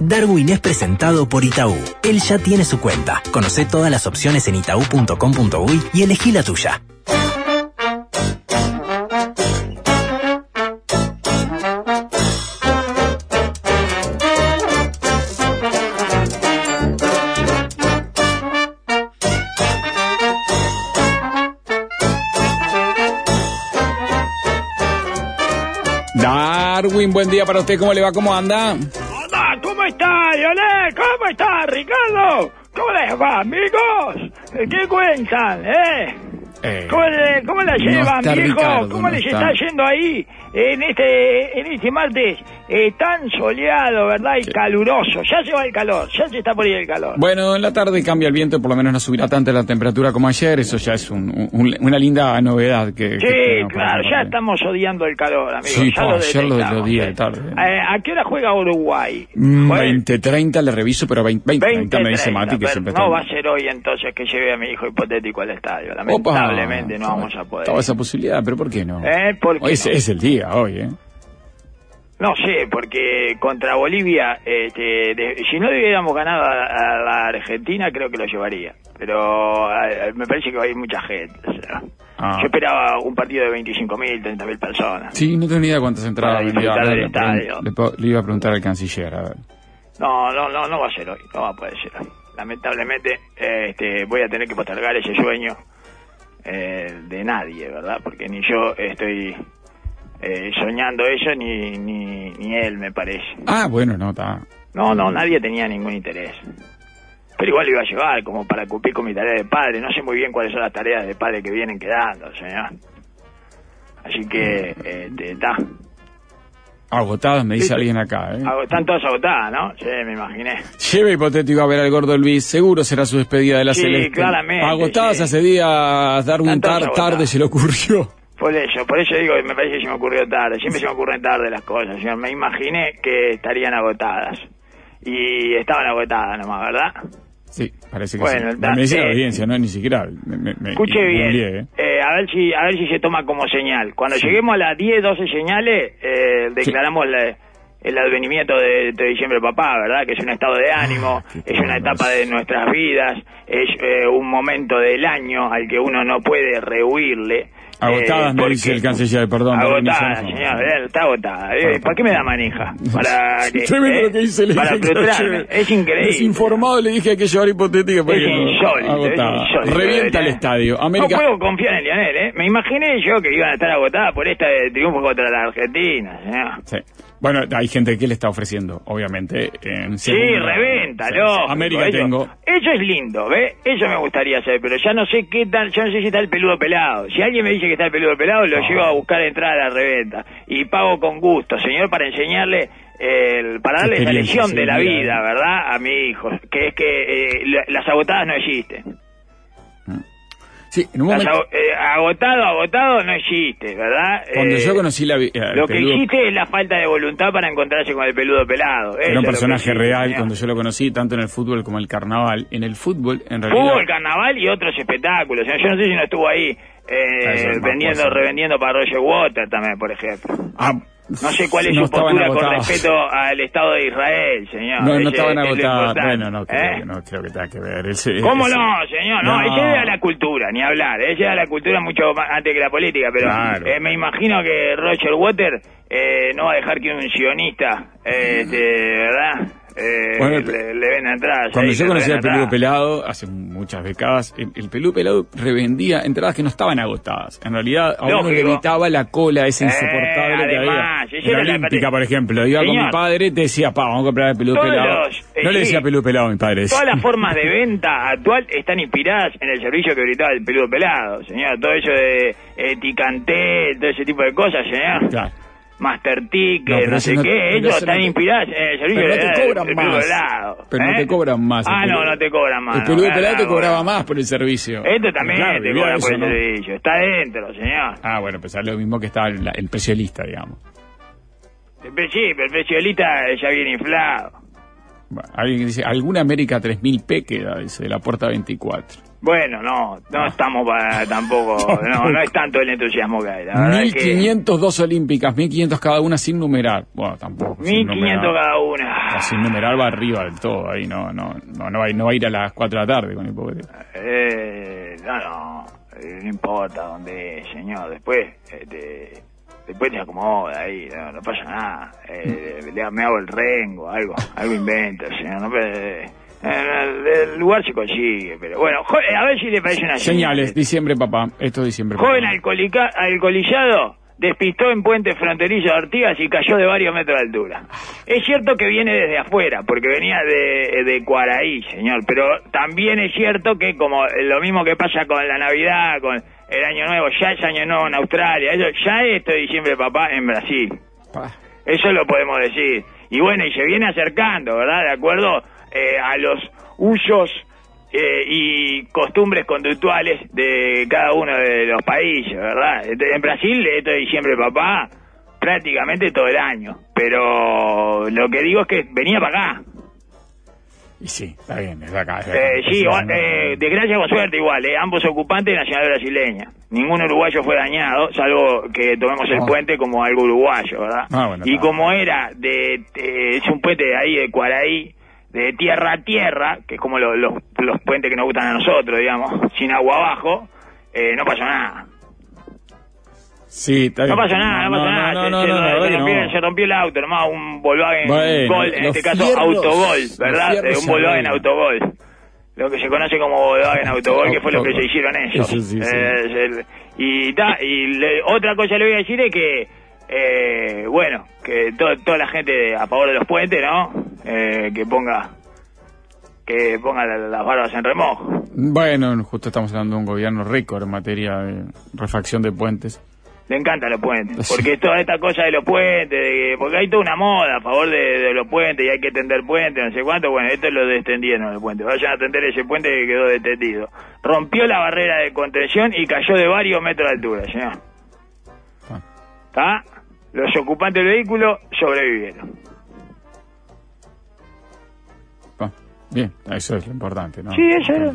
Darwin es presentado por Itaú. Él ya tiene su cuenta. Conoce todas las opciones en itaú.com.uy y elegí la tuya. Darwin, buen día para usted. ¿Cómo le va? ¿Cómo anda? Está, Ricardo? ¿Cómo les va, amigos? ¿Qué cuentan, eh? Eh, ¿Cómo, le- cómo la no llevan, está viejo? Ricardo, ¿Cómo no les está. está yendo ahí en este en este martes eh, tan soleado, verdad? Y caluroso. Ya se va el calor, ya se está por ir el calor. Bueno, en la tarde cambia el viento, por lo menos no subirá tanto la temperatura como ayer. Eso ya es un- un- una linda novedad que. Sí, claro, ya estamos odiando el calor, amigos. Sí, ya lo ayer lo- de tarde. Eh, ¿A qué hora juega Uruguay? Mm, Juega- 20-30 le reviso, pero 20-30 me dice 30, Mati que siempre No está. va a ser hoy entonces que lleve a mi hijo hipotético al estadio. Lamentablemente no vamos a poder. Estaba esa posibilidad, pero ¿por qué no? ¿Eh? ¿Por qué Hoy es, no? es el día, hoy, ¿eh? No sé, porque contra Bolivia, este, de- si no hubiéramos ganado a, a la Argentina, creo que lo llevaría. Pero me parece que va a ir mucha gente. o sea. Ah. Yo esperaba un partido de 25.000, 30.000 personas. Sí, no idea cuántas entradas vendía. le, le le iba a preguntar al canciller, a ver. No, no, no, no va a ser hoy, no va a poder ser hoy. Lamentablemente, este, voy a tener que postergar ese sueño eh, de nadie, ¿verdad? Porque ni yo estoy eh, soñando eso, ni, ni, ni él, me parece. Ah, bueno, no, está. No, no, nadie tenía ningún interés. Pero igual lo iba a llevar, como para cumplir con mi tarea de padre. No sé muy bien cuáles son las tareas de padre que vienen quedando, señor. Así que, este, está. Agotadas, me dice Sí, alguien acá, ¿eh? Están todas agotadas, ¿no? Sí, me imaginé. Lleve hipotético a ver al gordo Luis, seguro será su despedida de la Sí, Celeste. claramente, Agotadas sí. hace días, Están todas tar- tarde se le ocurrió. Por eso, por eso digo que me parece que se me ocurrió tarde. Siempre se me ocurren tarde las cosas. señor. Me imaginé que estarían agotadas. Y estaban agotadas nomás, ¿verdad? Sí, parece que Bueno, sí. me dice la eh, audiencia, no ni siquiera. Me, me- Escuche bien, ¿eh? eh, a ver si a ver si se toma como señal. Cuando Sí. lleguemos a las 10, 12 señales, eh, declaramos la- el advenimiento de, de diciembre papá, ¿verdad? Que es un estado de ánimo, Ah, qué es una etapa de nuestras vidas, es eh, un momento del año al que uno no puede rehuirle. Agotadas, eh, me dice el canciller, perdón. Darwin, Agotada, no, no, no. señor, está agotada. Eh, ¿Para qué me da manija? Para que, eh, lo que dice le para que frustrarme. Es increíble. Desinformado le dije que hay que llevar hipotética porque Es no- insólito, agotada. es insólito. Revienta el ¿eh? estadio. América. No puedo confiar en Lionel, ¿eh? Me imaginé yo que iban a estar agotadas por esta de triunfo contra la Argentina, señor. Sí. Bueno, hay gente que le está ofreciendo, obviamente. En Sí, revéntalo. Sí. América eso, tengo. Eso es lindo, ¿ves? Eso me gustaría hacer, pero ya no sé qué tal, ya no sé si está el peludo pelado. Si alguien me dice que está el peludo pelado, lo Ah. llevo a buscar entrada a la reventa. Y pago con gusto, señor, para enseñarle, el, para darle esa Experiencia, lección de la vida. ¿verdad? A mi hijo. Que es que eh, la- las agotadas no existen. Sí, en un Las momento. ago- eh, agotado, agotado no existe, ¿verdad? Cuando Eh, yo conocí la. el Lo que existe es la falta de voluntad para encontrarse con el peludo pelado. Era un personaje real cuando yo lo conocí, tanto en el fútbol como en el carnaval. En el fútbol, en realidad. Fútbol, carnaval y otros espectáculos. Yo no sé si no estuvo ahí eh, vendiendo, revendiendo para Roger Water también, por ejemplo. Ah, No sé cuál es no su estaban postura con respecto al Estado de Israel, señor. No, Ese no estaban es lo agotadas. Bueno, no creo, ¿eh? que, no creo que tenga que ver. Ese- ¿Cómo ese- no, señor? No, No. ella llega a la cultura, ni hablar. Ella llega a la cultura mucho antes que la política, pero Claro. eh, me imagino que Roger Water eh, no va a dejar que un sionista, eh, este, ¿verdad? Eh, Bueno, le, le venda entradas. Cuando ahí, yo le conocí al peludo pelado, hace muchas décadas, el, el peludo pelado revendía entradas que no estaban agotadas. En realidad, a uno le gritaba la cola esa Eh, insoportable que había. En la Olímpica, por ejemplo, iba con mi padre, te decía, pa, vamos a comprar el peludo pelado. los- eh, no le sí. decía peludo pelado a mi padre. Todas las formas de venta actual están inspiradas en el servicio que gritaba el peludo pelado, señor. Todo eso de eh, Ticanté, todo ese tipo de cosas, señor. Claro. Master Ticket, No, no, sé no- qué, ellos están no te- inspirados en el servicio Pero no te cobran peludo más. Pero no ¿eh? te cobran más. Ah, no, no te cobran más. El no, peludo claro, pelado te cobraba más por el servicio. Esto también Claro, te cobra por el ¿no? servicio. Está dentro, señor. Ah, bueno, pues es lo mismo que estaba el, el especialista, digamos. El Sí, pero el precio de lista ya viene inflado. Alguien dice, ¿alguna América 3000P queda? Dice, de la puerta 24. Bueno, no, no estamos para tampoco, no, no es tanto el entusiasmo que hay. La verdad es que 1502 olímpicas, 1500 cada una sin numerar. Bueno, tampoco. sin 1500 numerar. cada una. Ah, Sin numerar va arriba del todo, ahí no, no, no, no, va, no va a ir a las 4 de la tarde con hipócrita. Eh, no, no, no importa dónde es, señor. Después, este, después te acomoda ahí, no, no pasa nada. Eh, le- me hago el rengo, algo, algo invento, señor. No, eh, el, lugar se consigue, pero bueno, eh, a ver si le parece una Señales, diciembre, papá. Esto es diciembre. papá. Joven alcoholica- alcoholizado despistó en puente fronterizo de Artigas y cayó de varios metros de altura. Es cierto que viene desde afuera, porque venía de, de Cuaraí, señor, pero también es cierto que como lo mismo que pasa con la Navidad, con el Año Nuevo, ya es Año Nuevo en Australia, eso, ya es este diciembre, papá, en Brasil. Eso lo podemos decir. Y bueno, y se viene acercando, ¿verdad? De acuerdo eh, a los usos eh, y costumbres conductuales de cada uno de los países, ¿verdad? En Brasil, esto de diciembre, papá, prácticamente todo el año. Pero lo que digo es que venía para acá. Y sí, está bien, es de acá. es de acá. Eh, sí, igual, de eh, desgracia con suerte igual, eh, ambos ocupantes de nacionalidad brasileña. Ningún uruguayo fue dañado, salvo que tomemos el puente como algo uruguayo, ¿verdad? Ah, bueno, y como era de, eh, es un puente de ahí de Cuaraí, de tierra a tierra, que es como lo- los, los puentes que nos gustan a nosotros, digamos, sin agua abajo, eh, no pasó nada. Sí, está bien. No pasó nada, no, pasó nada. No, se, no, se- no, la se verdad que rompió, no. se rompió el auto, nomás un Volkswagen Bueno, Gol, en este caso fierros- Autogol, ¿verdad? un Volkswagen. Autogol. Lo que se conoce como Volkswagen Autogol, que fue lo que se hicieron ellos. Eso sí, sí. Eh, el- y ta, y le- otra cosa le voy a decir es que, eh, bueno, que to- toda la gente a favor de los puentes, ¿no? Eh, que ponga que ponga la- las barbas en remojo. Bueno, justo estamos hablando de un gobierno récord en materia de refacción de puentes. Le encantan los puentes, porque toda esta cosa de los puentes, de porque hay toda una moda a favor de, de los puentes y hay que tender puentes, no sé cuánto, bueno, esto lo destendieron el puente, vayan a tender ese puente que quedó detendido. Rompió la barrera de contención y cayó de varios metros de altura, señor. Ah. ¿Está? Los ocupantes del vehículo sobrevivieron. Ah, bien, eso es lo importante, ¿no? Sí, eso era.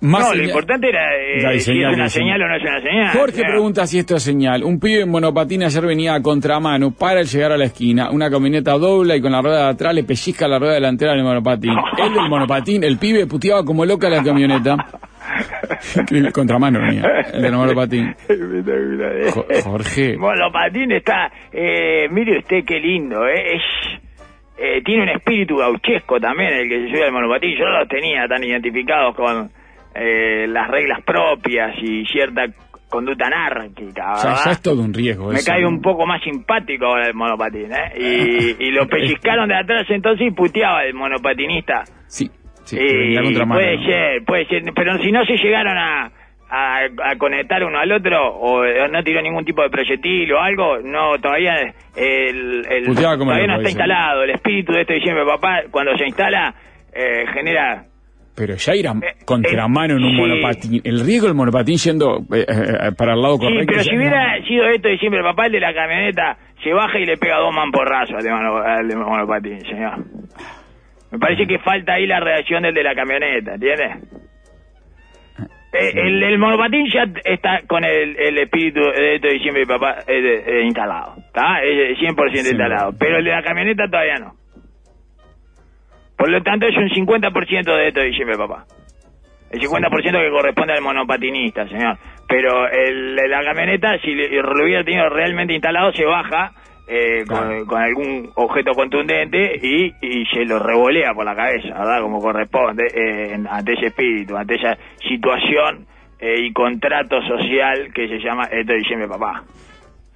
Más no, lo importante era eh, Ya si es señal, una hay señal. señal o no es una señal. Jorge pregunta si esto es señal. Un pibe en monopatín ayer venía a contramano para el llegar a la esquina. Una camioneta dobla y con la rueda de atrás le pellizca la rueda delantera del monopatín. Él del monopatín, el pibe puteaba como loca la camioneta. Contramano venía, el del monopatín. Jo- Jorge. Monopatín está, eh, mire usted qué lindo, eh, es, eh, tiene un espíritu gauchesco también el que se sube al monopatín. Yo no los tenía tan identificados con eh, las reglas propias y cierta conducta anárquica, O sea, es todo un riesgo. Me eso, cae un poco más simpático ahora el monopatín, ¿eh? Y, y lo pellizcaron de atrás entonces y puteaba el monopatinista. Sí, sí, Y puede ser, puede ser, pero si no se llegaron a, a, a conectar uno al otro o no tiró ningún tipo de proyectil o algo, no, todavía el, el- todavía no está instalado. El espíritu de este diciembre, papá, cuando se instala, eh, genera... Pero ya ir a Eh, contramano en un sí. monopatín. El riesgo del monopatín yendo eh, eh, para el lado Sí, correcto. pero ya si no. hubiera sido esto diciembre, papá, el de la camioneta se baja y le pega dos mamporrazos al de, de monopatín, señor. Me parece que falta ahí la reacción del de la camioneta, ¿entiendes? Eh, el, el monopatín ya está con el, el espíritu de esto de diciembre, papá, eh, de- eh, instalado, ¿está? Es 100% Sí. instalado, pero el de la camioneta todavía no. Por lo tanto, es un 50% de esto de diciembre, papá. El 50% que corresponde al monopatinista, señor. Pero el, la camioneta, si lo hubiera tenido realmente instalado, se baja eh, con, Claro. con algún objeto contundente y, y se lo revolea por la cabeza, ¿verdad? Como corresponde, eh, ante ese espíritu, ante esa situación eh, y contrato social que se llama esto diciembre, papá.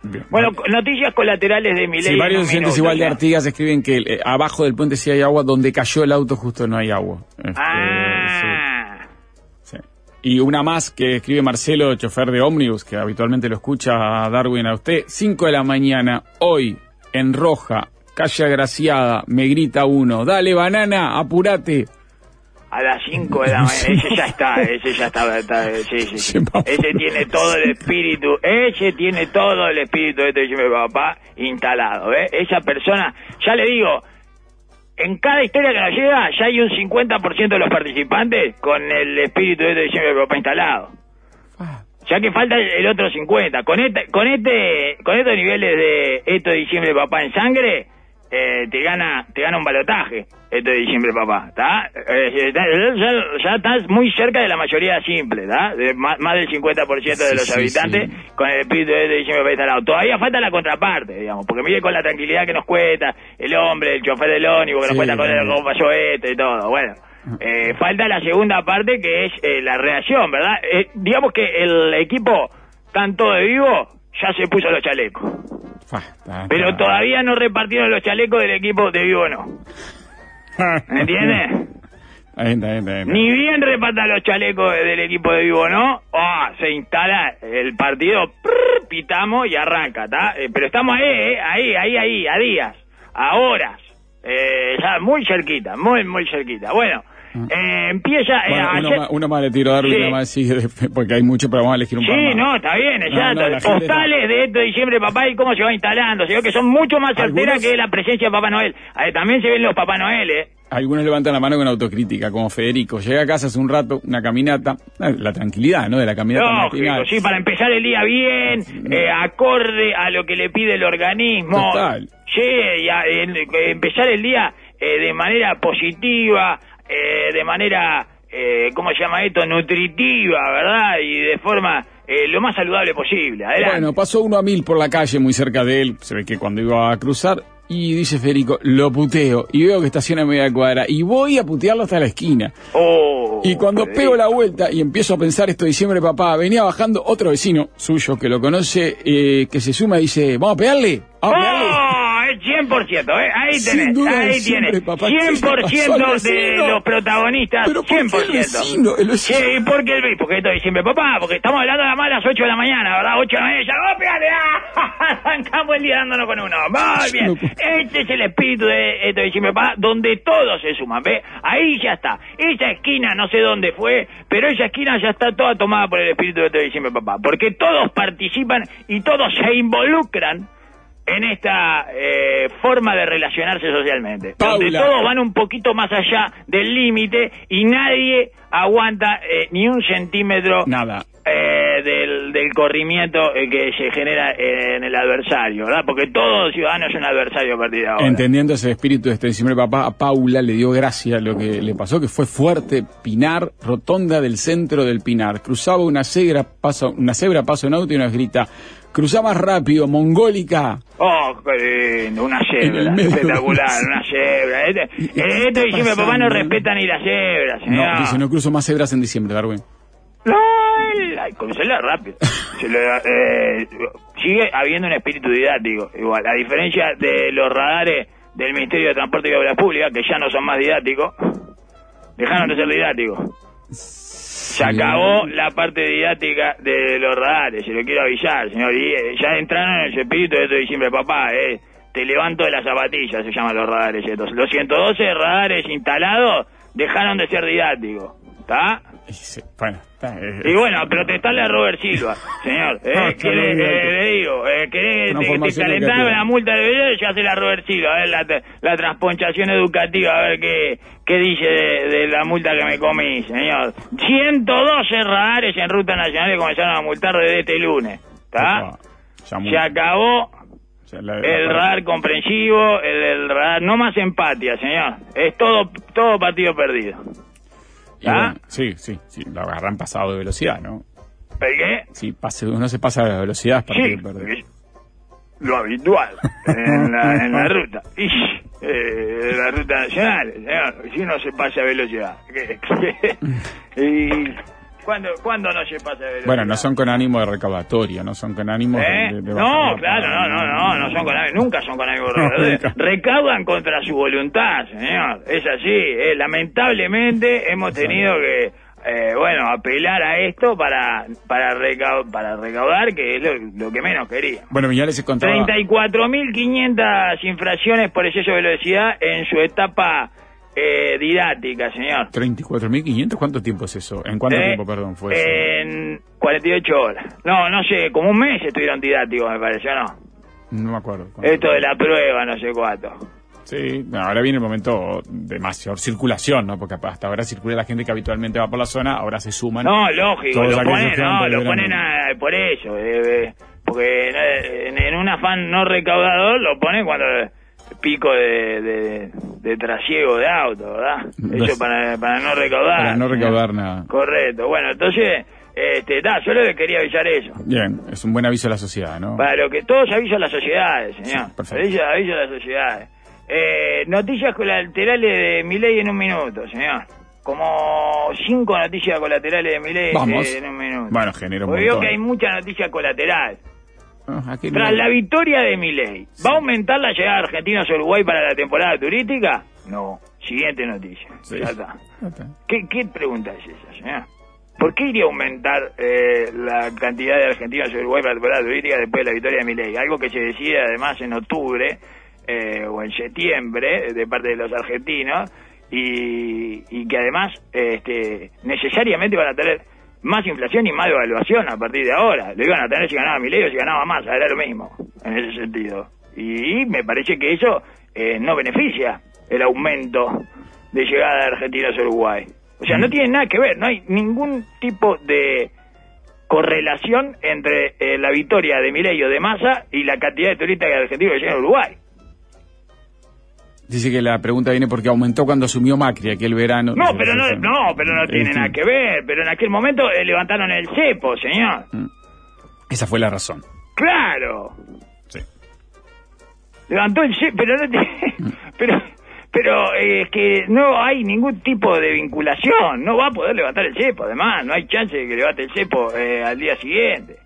Bien. Bueno, noticias colaterales de mi. Sí, varios oyentes igual de Artigas escriben que eh, abajo del puente sí hay agua, donde cayó el auto justo no hay agua. Este, Ah, sí, sí. Y una más que escribe Marcelo, chofer de ómnibus, que habitualmente lo escucha a Darwin a usted. 5 de la mañana, hoy, en Roja, calle Agraciada, me grita uno, dale banana, apurate. A las 5 de la mañana, ese ya está, ese ya está, está- sí, sí. Ese tiene todo el espíritu, ese tiene todo el espíritu de este diciembre, papá instalado, ¿eh? Esa persona, ya le digo, en cada historia que nos llega ya hay un 50% de los participantes con el espíritu de este diciembre de papá instalado. Ya que falta el otro 50. Con este, con este, con estos niveles de esto de diciembre papá en sangre, eh, te gana, te gana un balotaje esto de diciembre papá, ¿está? Eh, está- ya, ya estás muy cerca de la mayoría simple, ¿está? De más, más del 50% de los Sí, habitantes sí. con el espíritu de diciembre papá instalado. Todavía falta la contraparte, digamos, porque mire con la tranquilidad que nos cuesta el hombre, el chofer del ónibus, que nos Sí, cuenta con el pasó esto y todo, bueno. Eh, falta la segunda parte que es eh, la reacción, ¿verdad? Eh, digamos que el equipo, tanto de vivo, ya se puso los chalecos. Pero todavía no repartieron los chalecos del equipo de vivo, no. ¿Me entiendes? Ahí está, ahí está, ahí está. Ni bien repartan los chalecos del equipo de vivo, ¿no? Ah, se instala el partido, pitamos y arranca, ¿está? Eh, pero estamos ahí, ¿eh? ahí, ahí, ahí, a días, a horas, eh, ya muy cerquita, muy, muy cerquita. Bueno, eh, empieza... eh, Bueno, uno, ayer- más, uno más le tiro a Darwin, Sí. uno más sigue, porque hay mucho, pero vamos a elegir un par Sí, no, está bien, No, exacto. no, Postales de esto de diciembre, papá, y cómo se va instalando. Se ve que son mucho más certeras Algunos- que la presencia de Papá Noel. Eh, también se ven los Papá Noel, ¿eh? Algunos levantan la mano con autocrítica, como Federico. Llega a casa hace un rato, una caminata, eh, la tranquilidad, ¿no? De la caminata Lógico, matinal. sí, para empezar el día bien, eh, acorde a lo que le pide el organismo. Total. Sí, y a- en- eh, empezar el día eh, de manera positiva, eh, de manera, eh, ¿cómo se llama esto? Nutritiva, ¿verdad? Y de forma eh, lo más saludable posible. Adelante. Bueno, pasó uno a mil por la calle, muy cerca de él. Se ve que cuando iba a cruzar, y dice Federico, lo puteo. Y veo que estaciona a media cuadra. Y voy a putearlo hasta la esquina. Oh, Y cuando Federico. pego la vuelta y empiezo a pensar esto de diciembre, papá, venía bajando otro vecino suyo que lo conoce, eh, que se suma y dice, vamos a pegarle, vamos a pegarle. ¡Oh! Es 100%, ¿eh? Ahí tenés, duda ahí siempre, tienes. papá, ¿qué le 100% pasó al de vecino? los protagonistas, Pero ¿por qué el 100%. vecino? El vecino. Sí, porque el porque esto es diciembre, papá, porque estamos hablando de más a las 8 de la mañana, ¿verdad? 8 de la mañana, ya, ¡oh! ¡Ah! Arrancamos el día dándonos con uno. Muy bien. Este es el espíritu de esto de diciembre, papá, donde todos se suman, ¿ve? Ahí ya está. Esa esquina, no sé dónde fue, pero esa esquina ya está toda tomada por el espíritu de esto de diciembre, papá. Porque todos participan y todos se involucran en esta eh, forma de relacionarse socialmente. Donde Paula. todos van un poquito más allá del límite y nadie aguanta eh, ni un centímetro Nada. eh, del, del corrimiento que se genera en el adversario, ¿verdad? Porque todo ciudadano es un adversario a partir de ahora. Entendiendo ese espíritu de este diciembre, papá, a Paula le dio gracia lo que le pasó, que fue fuerte, Pinar, rotonda del centro del Pinar. Cruzaba una cebra, pasa, una cebra, pasa un auto y nos grita, cruza más rápido, mongólica. Oh, qué lindo, una cebra, espectacular, una cebra. Este, ¿Y qué eh, esto está diciembre, papá, no respeta ni las cebras, señor. No, dice, no cruzo más cebras en diciembre, Darwin. No, cruzala rápido. Se lo- eh, sigue habiendo un espíritu didáctico, igual. A diferencia de los radares del Ministerio de Transporte y Obras Públicas, que ya no son más didácticos, dejaron de ser didácticos. Se acabó la parte didáctica de los radares, se lo quiero avisar, señor. Y eh, ya entraron en el espíritu de esto de diciembre, papá, eh. Te levanto de las zapatillas, se llaman los radares estos. Los 112 radares instalados dejaron de ser didácticos. ¿Está? Y se- Bueno, está, eh, Y bueno, a protestarle a Robert Silva, señor. Ah, Eh, que le, eh, le digo, eh, querés que te educativa. la multa de video, ya hace la Robert Silva, a ver la, la transponchación educativa, a ver qué, qué dice de, de la multa que me comí, señor. 112 radares en ruta nacional que comenzaron a multar desde este lunes, ¿está? Se acabó la- el radar comprensivo, el, el radar, no más empatía, señor. Es todo, todo partido perdido. ¿Ah? bueno, sí, sí, sí, lo agarran pasado de velocidad, ¿no? ¿El qué? Sí, pase, uno se pasa de velocidad, partido Sí, lo habitual en la, en la ruta. Y, eh, la ruta nacional, señor, si uno se pasa a velocidad. y ¿cuándo, ¿Cuándo no se pasa velocidad? Bueno, no son con ánimo de recaudatorio, no son con ánimo de- ¿Eh? de, de No, claro, no, no, no, no son con ánimo- nunca son con ánimo de. Nunca. Recaudan contra su voluntad, señor. Es así. eh, lamentablemente hemos tenido que, eh, bueno, apelar a esto para para, recau- para recaudar, que es lo, lo que menos quería. Bueno, Viñales se contaba... 34.500 infracciones por exceso de velocidad en su etapa eh, didáctica, señor. 34.500, ¿cuánto tiempo es eso? ¿En cuánto Eh, tiempo, perdón, fue eso? En 48 horas. No, no sé, como un mes estuvieron didácticos, me pareció, ¿no? No me acuerdo. Esto de la prueba, no sé cuánto. Sí, ahora viene el momento de mayor circulación, ¿no? Porque hasta ahora circula la gente que habitualmente va por la zona, ahora se suman. No, lógico, lo ponen, no, lo ponen a- por eso, eh, eh, porque en, en un afán no recaudador lo ponen cuando pico de, de, de trasiego de auto, ¿verdad? Eso para, para no recaudar. Para no recaudar nada. Correcto, bueno, entonces, este, da, yo le quería avisar eso. Bien, es un buen aviso a la sociedad, ¿no? Para lo que todos aviso a las sociedades, señor. Sí, perfecto. aviso, aviso a las sociedades. Eh, noticias colaterales de Milei en un minuto, señor. Como cinco noticias colaterales de eh, en un minuto. Bueno, genera un Porque veo que hay mucha noticia colateral. Aquí Tras no- la victoria de Milei, ¿va a aumentar la llegada de argentinos a Uruguay para la temporada turística? No. Siguiente noticia. Sí. Ya está. Ya está. ¿Qué, qué pregunta es esa, señor? ¿Por qué iría a aumentar eh, la cantidad de argentinos en Uruguay para la temporada turística después de la victoria de Milei? Algo que se decide además en octubre eh, o en septiembre de parte de los argentinos y, y que además este, necesariamente van a tener más inflación y más devaluación a partir de ahora. Lo iban a tener si ganaba Milei o si ganaba Massa, era lo mismo en ese sentido. Y me parece que eso eh, no beneficia el aumento de llegada de argentinos a Uruguay. O sea, no tiene nada que ver, no hay ningún tipo de correlación entre eh, la victoria de Milei o de Massa y la cantidad de turistas argentinos que llegan a Uruguay. Dice que la pregunta viene porque aumentó cuando asumió Macri aquel verano. No, pero no, no, pero no tiene En nada que ver. Pero en aquel momento eh, levantaron el cepo, señor. Esa fue la razón. Claro. Sí. Levantó el cepo, pero no tiene... Pero, pero eh, es que no hay ningún tipo de vinculación. No va a poder levantar el cepo, además. No hay chance de que levante el cepo eh, al día siguiente.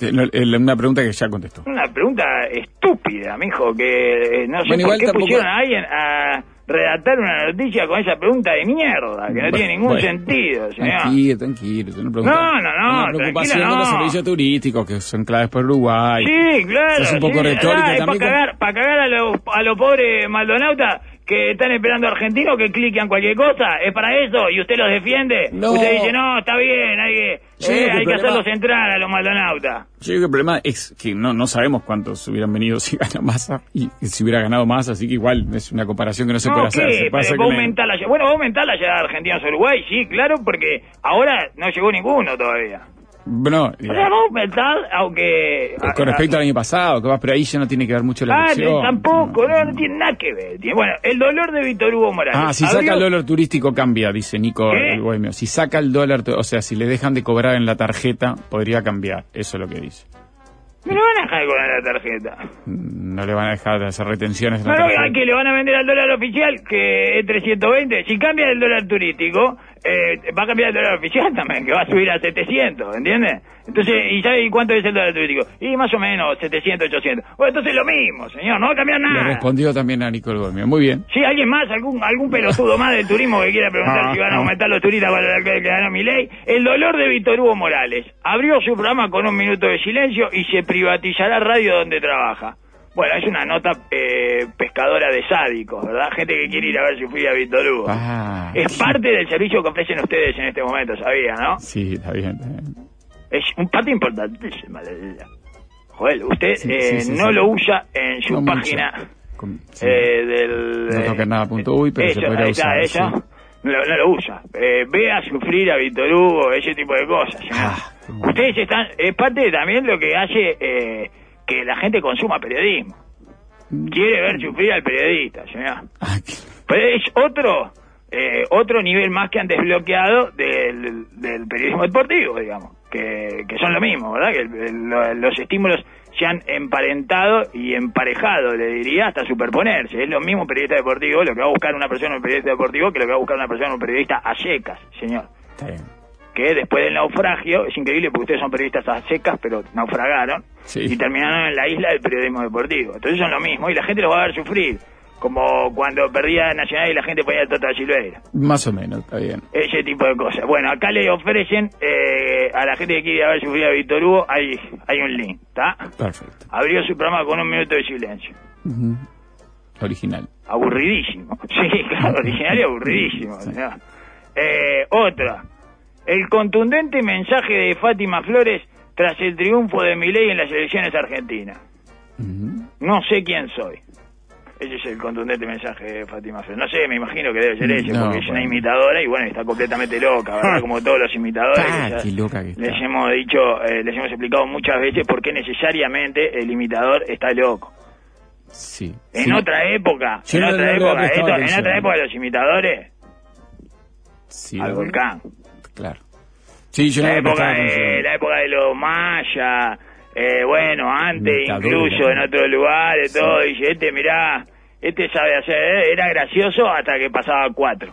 Una pregunta que ya contestó. Una pregunta estúpida, mijo, que eh, no sé Bueno, por qué tampoco- pusieron a alguien a redactar una noticia con esa pregunta de mierda, que no tiene ningún Bueno, sentido, señor. Tranquilo, tranquilo. una No, no, no, Una preocupación tranquila, de los no. servicios turísticos que son claves para Uruguay. Sí, claro. Es un poco sí, retórica ah, también. Para cagar, para cagar a los a los pobres maldonautas que están esperando argentinos que cliquen cualquier cosa. Es para eso y usted los defiende. No. Usted dice, no, está bien, hay que, Sí, eh, hay que hacerlos entrar a los maldonautas. Yo creo que el problema es que no, no sabemos cuántos hubieran venido si gana Massa y si hubiera ganado más, así que igual es una comparación que no se no, puede hacer. ¿qué? Se puede hacer va a que me- aumentar la lle- Bueno, va a aumentar la llegada de argentinos a Uruguay, sí, claro, porque ahora no llegó ninguno todavía. Bueno, O sea, va a aumentar, aunque... con respecto al año pasado, que va, pero ahí ya no tiene que ver mucho la Ah, elección. tampoco, no, no tiene nada que ver. Bueno, el dolor de Víctor Hugo Morales. Ah, si saca el dólar turístico cambia, dice Nico el bohemio. Si saca el dólar, o sea, si le dejan de cobrar en la tarjeta, podría cambiar. Eso es lo que dice. Me lo van a dejar con la tarjeta. No le van a dejar de hacer retenciones en la No, no, tarjeta. que le van a vender al dólar oficial, que es 320. Si cambia el dólar turístico, eh, va a cambiar el dólar oficial también, que va a subir a 700, ¿entiendes? Entonces, ¿y sabe cuánto es el dólar turístico? Y más o menos 700, 800. Bueno, entonces lo mismo, señor, no va a cambiar Le nada. respondió también a Nico el bohemio. Muy bien. Sí, alguien más, algún algún pelotudo más del turismo que quiera preguntar Ah, si van a ah. aumentar los turistas para el que que ganó mi ley. El dolor de Víctor Hugo Morales. Abrió su programa con un minuto de silencio y se privatizará radio donde trabaja. Bueno, es una nota eh, pescadora de sádicos, ¿verdad? Gente que quiere ir a ver sufrir a Víctor Hugo. Ah, es parte del servicio que ofrecen ustedes en este momento, ¿sabía, no? Sí, está bien. está bien. Es un parte importantísima ella. Joder, usted Sí, eh, sí, no lo usa en su No página Con- eh, del... No punto uy, pero se eso, podría usar. No, no lo usa. Eh, ve a sufrir a Víctor Hugo, ese tipo de cosas. Ah. Ustedes están... Es parte también lo que hace eh, que la gente consuma periodismo. Quiere ver sufrir al periodista, señor. Ah, Pero es otro eh, otro nivel más que han desbloqueado del, del periodismo deportivo, digamos, que, que son lo mismo, ¿verdad? Que el- el- lo- los estímulos se han emparentado y emparejado, le diría, hasta superponerse. Es lo mismo un periodista deportivo, lo que va a buscar una persona un periodista deportivo, que lo que va a buscar una persona un periodista a secas, señor. está bien. Que después del naufragio, es increíble porque ustedes son periodistas a secas, pero naufragaron Sí. y terminaron en la isla del periodismo deportivo. Entonces son lo mismo y la gente los va a ver sufrir, como cuando perdía Nacional y la gente ponía el Tota Silveira. Más o menos, está bien. Ese tipo de cosas. Bueno, acá le ofrecen eh, a la gente que quiere ver sufrir a Víctor Hugo, hay, hay un link, ¿está? Perfecto. Abrió su programa con un minuto de silencio. Original. Aburridísimo. Sí, claro, original y aburridísimo. Eh, otra. El contundente mensaje de Fátima Flores tras el triunfo de Milei en las elecciones argentinas. No sé quién soy. Ese es el contundente mensaje de Fátima Flores. No sé, me imagino que debe ser ese, No, porque es una imitadora y bueno, está completamente loca, ¿verdad? Como todos los imitadores. Ah, ya qué loca que está. Les hemos dicho, eh, les hemos explicado muchas veces por qué necesariamente el imitador está loco. Sí. En sí. otra época, Yo en no- otra época, esto- en otra época los imitadores, Sí, al volcán. Claro. Sí, yo no la le época, de, la época de los mayas, eh, bueno, antes incluso en ¿no? otros lugares, Sí. todo, dice, este, mirá, este sabe hacer, eh, era gracioso hasta que pasaba cuatro.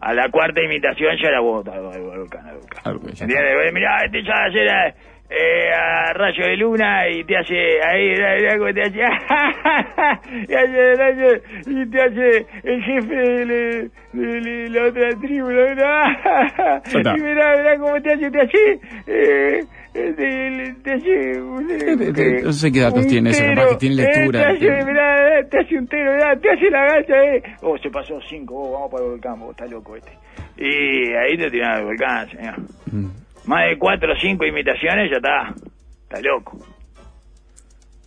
A la cuarta imitación ya era bota, al volcán, al volcán. Ya Mirá, este sabe hacer a, eh, a rayo de luna y te hace, ahí, mirá, mirá cómo te hace, y, hace y te hace el jefe de, la- de la- la otra tribu, ¿no? Y mirá, mirá cómo te hace, te hace, eh, eh, te, te hace un, Eh, no sé qué datos tiene eso, capaz que tiene lectura, eh, te hace, mirá, te hace un tero, mirá, te hace la gacha, eh. Oh, se pasó cinco, oh, vamos para el volcán, vos, está loco este. Y ahí te tiran al volcán, señor. Mm. Más de cuatro o cinco imitaciones, ya está. Está loco.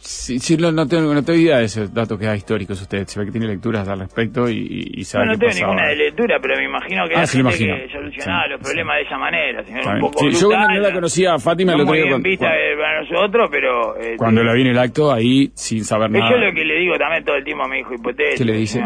Sí, sí, no, no tengo, no tengo idea de esos datos que da históricos usted. Se ve que tiene lecturas al respecto y, y- sabe No, no qué tengo pasaba. ninguna de lectura, pero me imagino que Ah, hay sí, gente imagino. que solucionaba Sí, los problemas de esa manera, Un poco Sí, yo brutal, no la conocía a Fátima día bien cuando- vista cuando- para nosotros, pero... eh, Cuando la vi en el acto, ahí, sin saber Eso nada. es lo que le digo también todo el tiempo a mi hijo hipotético. ¿Qué le dice?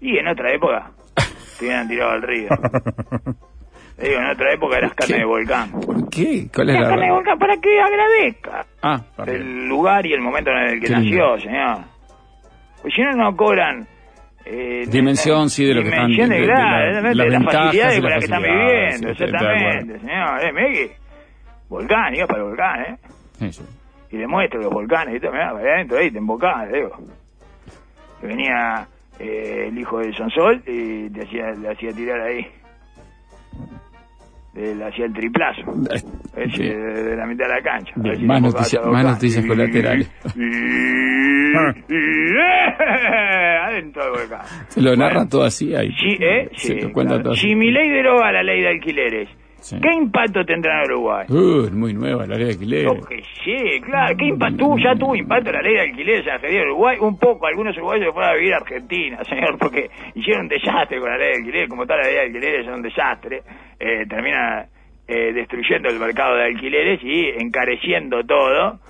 Y en otra época, te hubieran tirado al río. Le digo, en otra época eras carne ¿Qué? de volcán. ¿Por qué? ¿Cuál es la carne de volcán para que agradezca Ah, el lugar y el momento en el que Qué lindo. nació, señor. Pues si no, no cobran... eh, Dimensión, sí, de lo que están- dimensión de, de- de la- de las facilidades con las que están viviendo, sí, de exactamente, señor. Eh, volcán, iba para el volcán, ¿eh? Sí, sí. y le muestro los volcanes y todo, mirá, para adentro ahí te embocás, le digo. Que venía eh, el hijo del Sonsol y te hacía, le hacía tirar ahí. Le hacía el triplazo. Ese, Bien. de, de la mitad de la cancha. Si más al más noticias colaterales. adentro del volcán. Se lo narra Bueno. todo así ahí. Sí, ¿eh? Se Sí, lo cuenta claro. todo así. Si mi ley deroga la ley de alquileres, Sí. ¿qué impacto tendrá en Uruguay? Uh, muy nueva la ley de alquiler. Que sí, claro. ¿Qué impacto tuvo? Ya tuvo impacto la ley de alquileres en y Uruguay. Un poco, algunos uruguayos se fueron a vivir a Argentina, señor, porque hicieron un desastre con la ley de alquileres. Como tal, la ley de alquileres es un desastre. Eh, termina eh, destruyendo el mercado de alquileres y encareciendo todo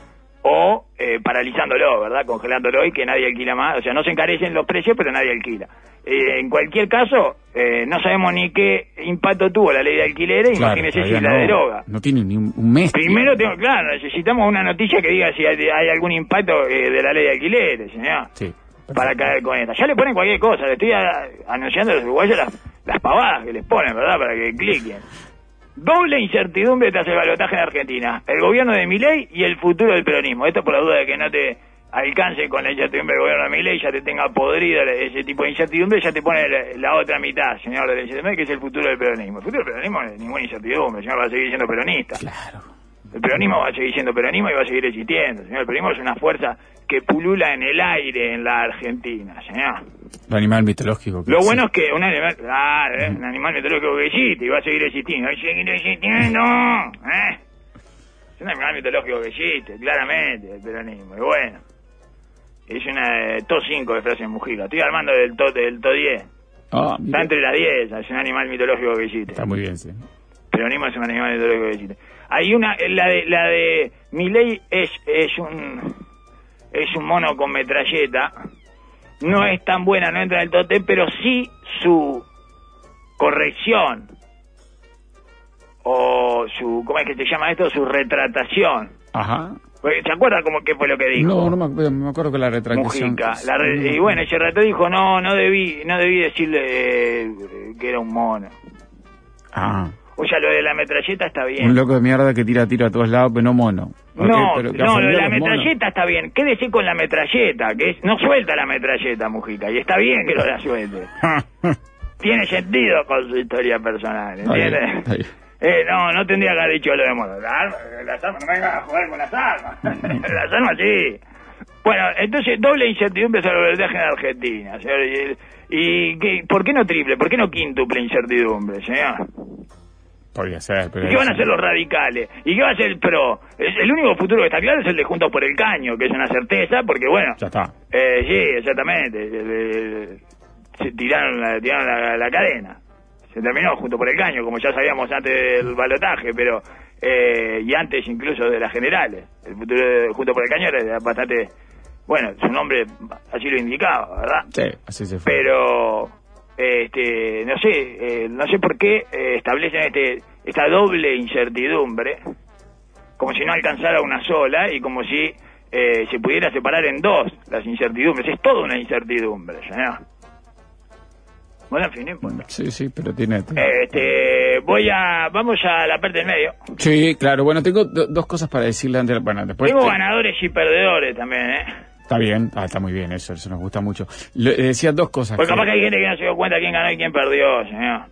o eh, paralizándolo, ¿verdad? Congelándolo y que nadie alquila más. O sea, no se encarecen los precios, pero nadie alquila. Eh, en cualquier caso, eh, no sabemos ni qué impacto tuvo la ley de alquileres. Claro, Imagínese si la no, deroga. No tiene ni un, mes. Primero tengo, claro, necesitamos una noticia que diga si hay, hay algún impacto eh, de la ley de alquileres, señor. Sí. Para caer con esta. Ya le ponen cualquier cosa, le estoy a- anunciando a los uruguayos las, las pavadas que les ponen, ¿verdad? Para que cliquen. Doble incertidumbre tras el balotaje en Argentina. El gobierno de Milei y el futuro del peronismo. Esto por la duda de que no te alcance con la incertidumbre del gobierno de Milei, ya te tenga podrido ese tipo de incertidumbre, ya te pone la, la otra mitad, señor de la incertidumbre, que es el futuro del peronismo. El futuro del peronismo no es ninguna incertidumbre, el señor va a seguir siendo peronista. Claro. El peronismo va a seguir siendo peronismo y va a seguir existiendo, señor. El peronismo es una fuerza que pulula en el aire en la Argentina, señor. El animal mitológico. que Lo bueno es que un animal, claro, ¿eh? un animal mitológico que existe y va a seguir existiendo. Va a seguir existiendo, ¿eh? Es un animal mitológico que existe, claramente, el peronismo. Y bueno, es una eh, top 5 de frases Mujica. Estoy armando del top del top 10. Ah, Está entre las 10, es un animal mitológico que existe. Está muy bien, sí. peronismo es un animal mitológico que existe. Hay una, la de, la de Milei es, es un, es un mono con metralleta. No es tan buena, no entra en el tote, pero sí su corrección o su, ¿cómo es que se llama esto? Su retratación. Ajá. Porque, ¿Se acuerdan cómo qué fue lo que dijo? No, no me, acuerdo- me acuerdo que la retractación. Mujica. La re- y bueno, ese rato dijo, no, no debí, no debí decirle eh, que era un mono. Ah. O sea, lo de la metralleta está bien. Un loco de mierda que tira tiro a todos lados, pero no mono. No, pero no, lo de la monos. metralleta está bien. Quédese con la metralleta, que es, no suelta la metralleta, Mujica, y está bien que no la suelte. Tiene sentido con su historia personal, ¿entiendes? Eh, no, no tendría que haber dicho lo de mono. Las armas, las armas, no vengan a jugar con las armas. las armas sí. Bueno, entonces doble incertidumbre sobre el balotaje en Argentina, señor. ¿Y, y qué- por qué no triple? ¿Por qué no quíntuple incertidumbre, señor? Podría ser, pero... ¿Y qué van a hacer los radicales? ¿Y qué va a hacer el PRO? El único futuro que está claro es el de Juntos por el Caño, que es una certeza, porque bueno... Ya está. Eh, sí, exactamente. Eh, eh, Se tiraron, la, tiraron la, la cadena. Se terminó junto por el caño, como ya sabíamos antes del balotaje, pero eh, y antes incluso de las generales. El futuro de junto por el caño era bastante, bueno, su nombre así lo indicaba, ¿verdad? Sí, así se fue. Pero, este, no sé, eh, no sé por qué eh, establecen este esta doble incertidumbre, como si no alcanzara una sola y como si eh, se pudiera separar en dos las incertidumbres. Es toda una incertidumbre, señor. Bueno, en fin, no importa. Sí, sí, pero tiene... Este, voy a, vamos a la parte del medio. Sí, claro. Bueno, tengo do- dos cosas para decirle antes. Bueno, después... Tengo te- ganadores y perdedores también, ¿eh? Está bien, ah, está muy bien eso, eso nos gusta mucho. Le, decía dos cosas. Porque que- capaz que hay gente que no se dio cuenta quién ganó y quién perdió, señor.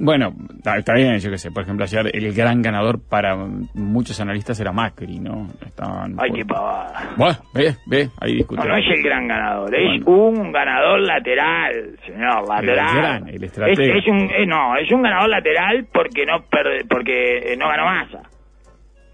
Bueno, está, bien, yo qué sé. Por ejemplo, ayer el gran ganador para muchos analistas era Macri, ¿no? Estaban Ay, por- qué pavada. Bueno, ve, ve, ahí No, discuten. no es el gran ganador, es un ganador lateral, señor, lateral. gran, el estratega. Es, es un, eh, no, es un ganador lateral porque no perde, porque eh, no ganó masa.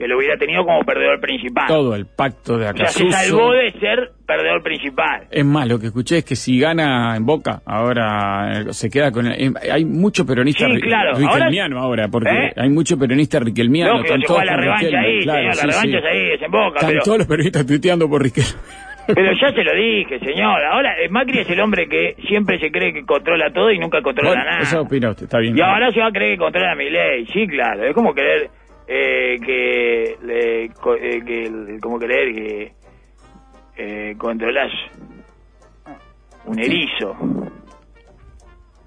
Que lo hubiera tenido como perdedor principal. Todo el pacto de o sea, se Acasuso. salvó de ser perdedor principal. Es más, lo que escuché es que si gana en Boca, ahora eh, se queda con... el- eh, hay mucho peronista Sí, ri- claro. riquelmiano ahora, porque ¿Eh? hay mucho peronista riquelmiano. Lógico, están se juega la revancha ahí, claro, señor, sí, la revancha sí. es ahí, es en Boca, Están pero... todos los peronistas tuiteando por Riquelme. Pero ya se lo dije, señor. Ahora, eh, Macri es el hombre que siempre se cree que controla todo y nunca controla Bueno, nada. eso opina usted, está bien. Y ahora se va a creer que controla mi ley. Sí, claro. Es como querer eh, que, le- co- eh, que como creer que eh, controlas un erizo.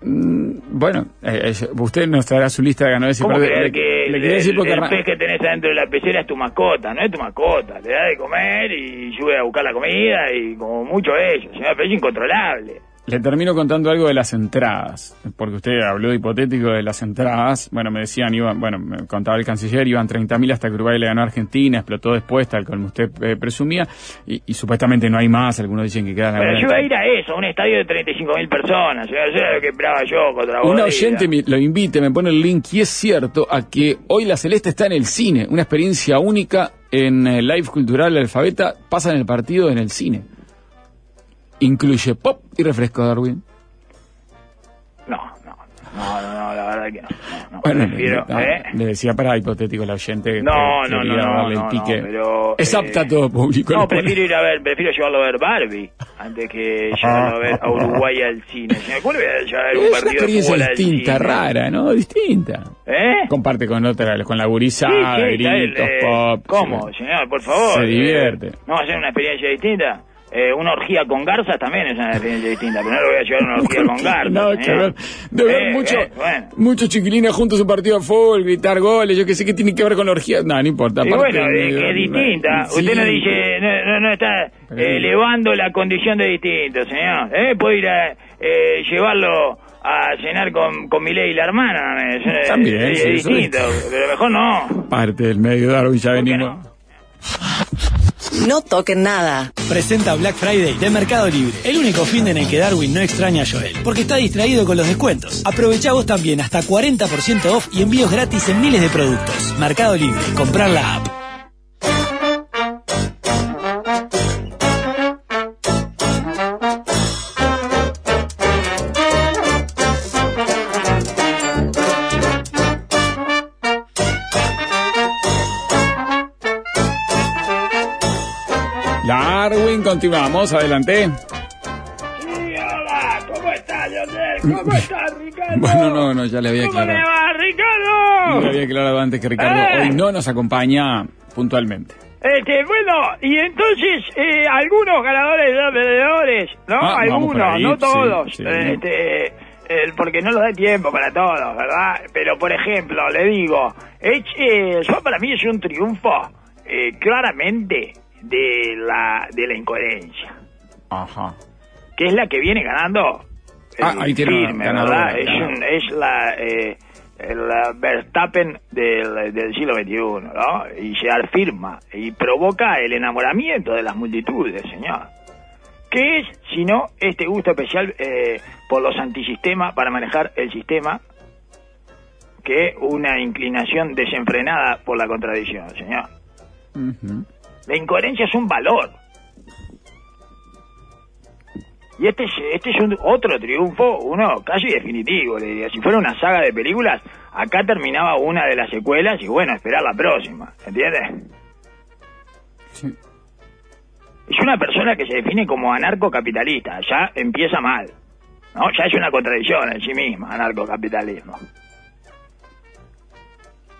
Mm, Bueno, eh, usted nos traerá su lista de ganadores y ¿Cómo perdedores. creer Le, que le decir el- porque el pez que tenés adentro de la pecera es tu mascota? No es tu mascota. Le da de comer y sube a buscar la comida y como mucho ellos. Señor, pero es incontrolable. Le termino contando algo de las entradas, porque usted habló de hipotético de las entradas. Bueno, me decían, iban, bueno, me contaba el canciller, iban 30.000 hasta que Uruguay le ganó a Argentina, explotó después, tal como usted eh, presumía, y, y supuestamente no hay más, algunos dicen que quedan Pero yo iba a ir a eso, a un estadio de 35.000 personas. Eso era lo que esperaba yo contra Un oyente me- lo invite, me pone el link y es cierto a que hoy la Celeste está en el cine, una experiencia única en el Live Cultural Alfabeta, pasa en el partido en el cine. Incluye pop y refresco Darwin. No, no, no, no, no, la verdad que no. no, no. Bueno, Prefiero, no, ¿eh? le decía para hipotético el oyente. No, no, no, darle no, el pique. no, pero, es eh, apta a todo público. No, prefiero ir a ver, prefiero llevarlo a ver Barbie antes que llevarlo a ver a Uruguay al cine. Señor, ¿Cómo le voy a llevar un Es una partido de experiencia distinta, rara, ¿no? Distinta. ¿Eh? Comparte con otra, con la gurizada, sí, gritos, eh, pop. ¿Cómo, señor? Por favor. Se eh, divierte. ¿No va a ser una experiencia distinta? Eh, una orgía con garzas también es una experiencia distinta, pero no lo voy a llevar a una orgía con garzas. No, ver. De ver Eh, mucho, eh, bueno. muchos chiquilines juntos a un partido de fútbol, gritar goles, yo que sé que tiene que ver con la orgía. No, no importa. Y bueno, eh, es que es distinta. sí. Usted no dice, no, no, no está eh, elevando la condición de distinto, señor. ¿Eh? Puede ir a eh, llevarlo a cenar con, con Milei y la hermana. eh, es- También, es, sí, eso distinto, pero mejor no. Parte del medio Darwin, ya ¿Por qué venimos. no? No toquen nada. Presenta Black Friday de Mercado Libre, el único fin en el que Darwin no extraña a Joel, porque está distraído con los descuentos. Aprovecha vos también hasta 40% off y envíos gratis en miles de productos. Mercado Libre, comprar la app. Continuamos, adelante. Sí, hola, ¿cómo estás, Ricardo? Bueno, no, no, ya le había ¿Cómo le aclarado. va, Ricardo? Le había aclarado antes que Ricardo Eh. hoy no nos acompaña puntualmente. Este, bueno, y entonces, eh, algunos ganadores de perdedores, ¿no? Ah, algunos, ahí, no todos. sí. Este, eh, porque no nos da tiempo para todos, ¿verdad? Pero, por ejemplo, le digo, es, eh, yo para mí es un triunfo, eh, claramente, de la, de la incoherencia, Ajá. que es la que viene ganando Ah, ahí tiene firme, ganadora, ¿verdad? Es, claro. un- es la... Eh, el eh, Verstappen del, del siglo XXI, ¿no? Y llegar firma y provoca el enamoramiento de las multitudes, señor. ¿Qué es sino este gusto especial eh, por los antisistemas para manejar el sistema que una inclinación desenfrenada por la contradicción, señor. La incoherencia es un valor. Y este es, este es un otro triunfo, uno casi definitivo, le diría. Si fuera una saga de películas, acá terminaba una de las secuelas y bueno, esperar la próxima, ¿entiendes? Sí. Es una persona que se define como anarcocapitalista, ya empieza mal. ¿no? Ya es una contradicción en sí misma, anarcocapitalismo.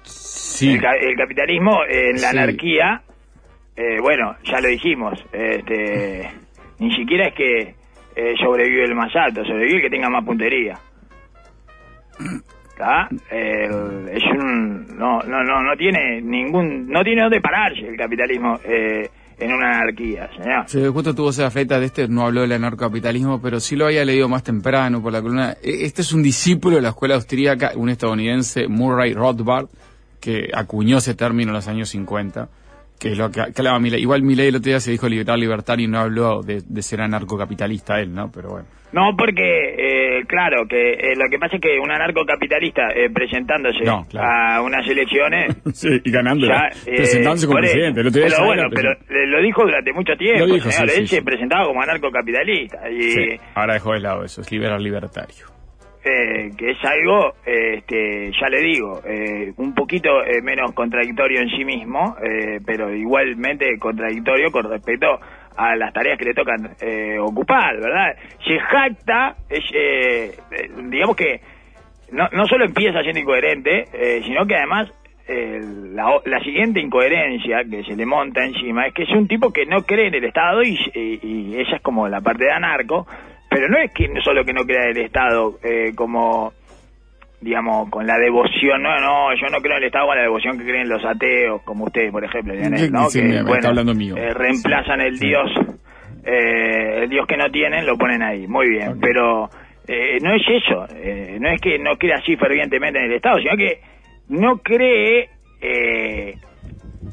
Sí. El, el capitalismo en la Sí. anarquía, eh, bueno, ya lo dijimos, este, ni siquiera es que eh, sobrevive el más alto, sobrevive el que tenga más puntería. ¿Está? El- es un, no, no, no, no tiene ningún, no tiene dónde pararse el capitalismo eh, en una anarquía, señor. Sí, justo tuvo esa feita de este, no habló del anarcocapitalismo, pero sí lo había leído más temprano por la columna. E- Este es un discípulo de la escuela austríaca, un estadounidense, Murray Rothbard, que acuñó ese término en los años 50, que es lo que, hablaba Milley. Igual Milley el otro día se dijo liberal libertario y no habló de, de ser anarcocapitalista él, ¿no? Pero bueno. No, porque, eh, claro, que eh, lo que pasa es que un anarcocapitalista eh, presentándose No, claro. a unas elecciones Sí, y ganando, eh, presentándose como presidente. El otro día pero ya bueno, era pero presidente. lo dijo durante mucho tiempo, Lo dijo, señor. sí, Él sí, se presentaba como anarcocapitalista y ahora dejó de lado eso, es liberal libertario. Eh, que es algo, este, ya le digo, eh, un poquito eh, menos contradictorio en sí mismo, eh, pero igualmente contradictorio con respecto a las tareas que le tocan ocupar, ¿verdad? Se jacta, digamos que no, no solo empieza siendo incoherente, sino que además la, la siguiente incoherencia que se le monta encima es que es un tipo que no cree en el Estado y, y- y esa es como la parte de anarco, pero no es que solo que no crea el Estado eh, como digamos, con la devoción, no, no, yo no creo en el Estado con la devoción que creen los ateos, como ustedes, por ejemplo, que, me está hablando mío. eh, reemplazan el Dios, eh, el Dios que no tienen, lo ponen ahí, muy bien, Ok. pero eh, no es eso, eh, no es que no crea así fervientemente en el Estado, sino que no cree, eh,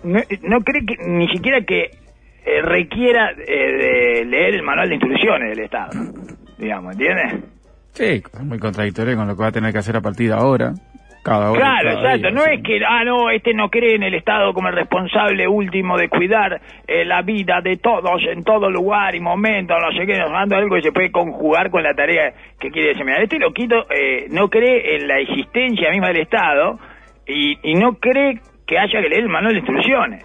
no, no cree que, ni siquiera que eh, requiera eh, de leer el manual de instrucciones del Estado, digamos, ¿entiendes? Sí, es muy contradictorio con lo que va a tener que hacer a partir de ahora. Cada hora. Claro, exacto. No es que, ah, no, este no cree en el Estado como el responsable último de cuidar eh, la vida de todos en todo lugar y momento, no sé qué, nos manda algo que se puede conjugar con la tarea que quiere desempeñar. Este loquito eh, no cree en la existencia misma del Estado y, y no cree que haya que leer el manual de instrucciones.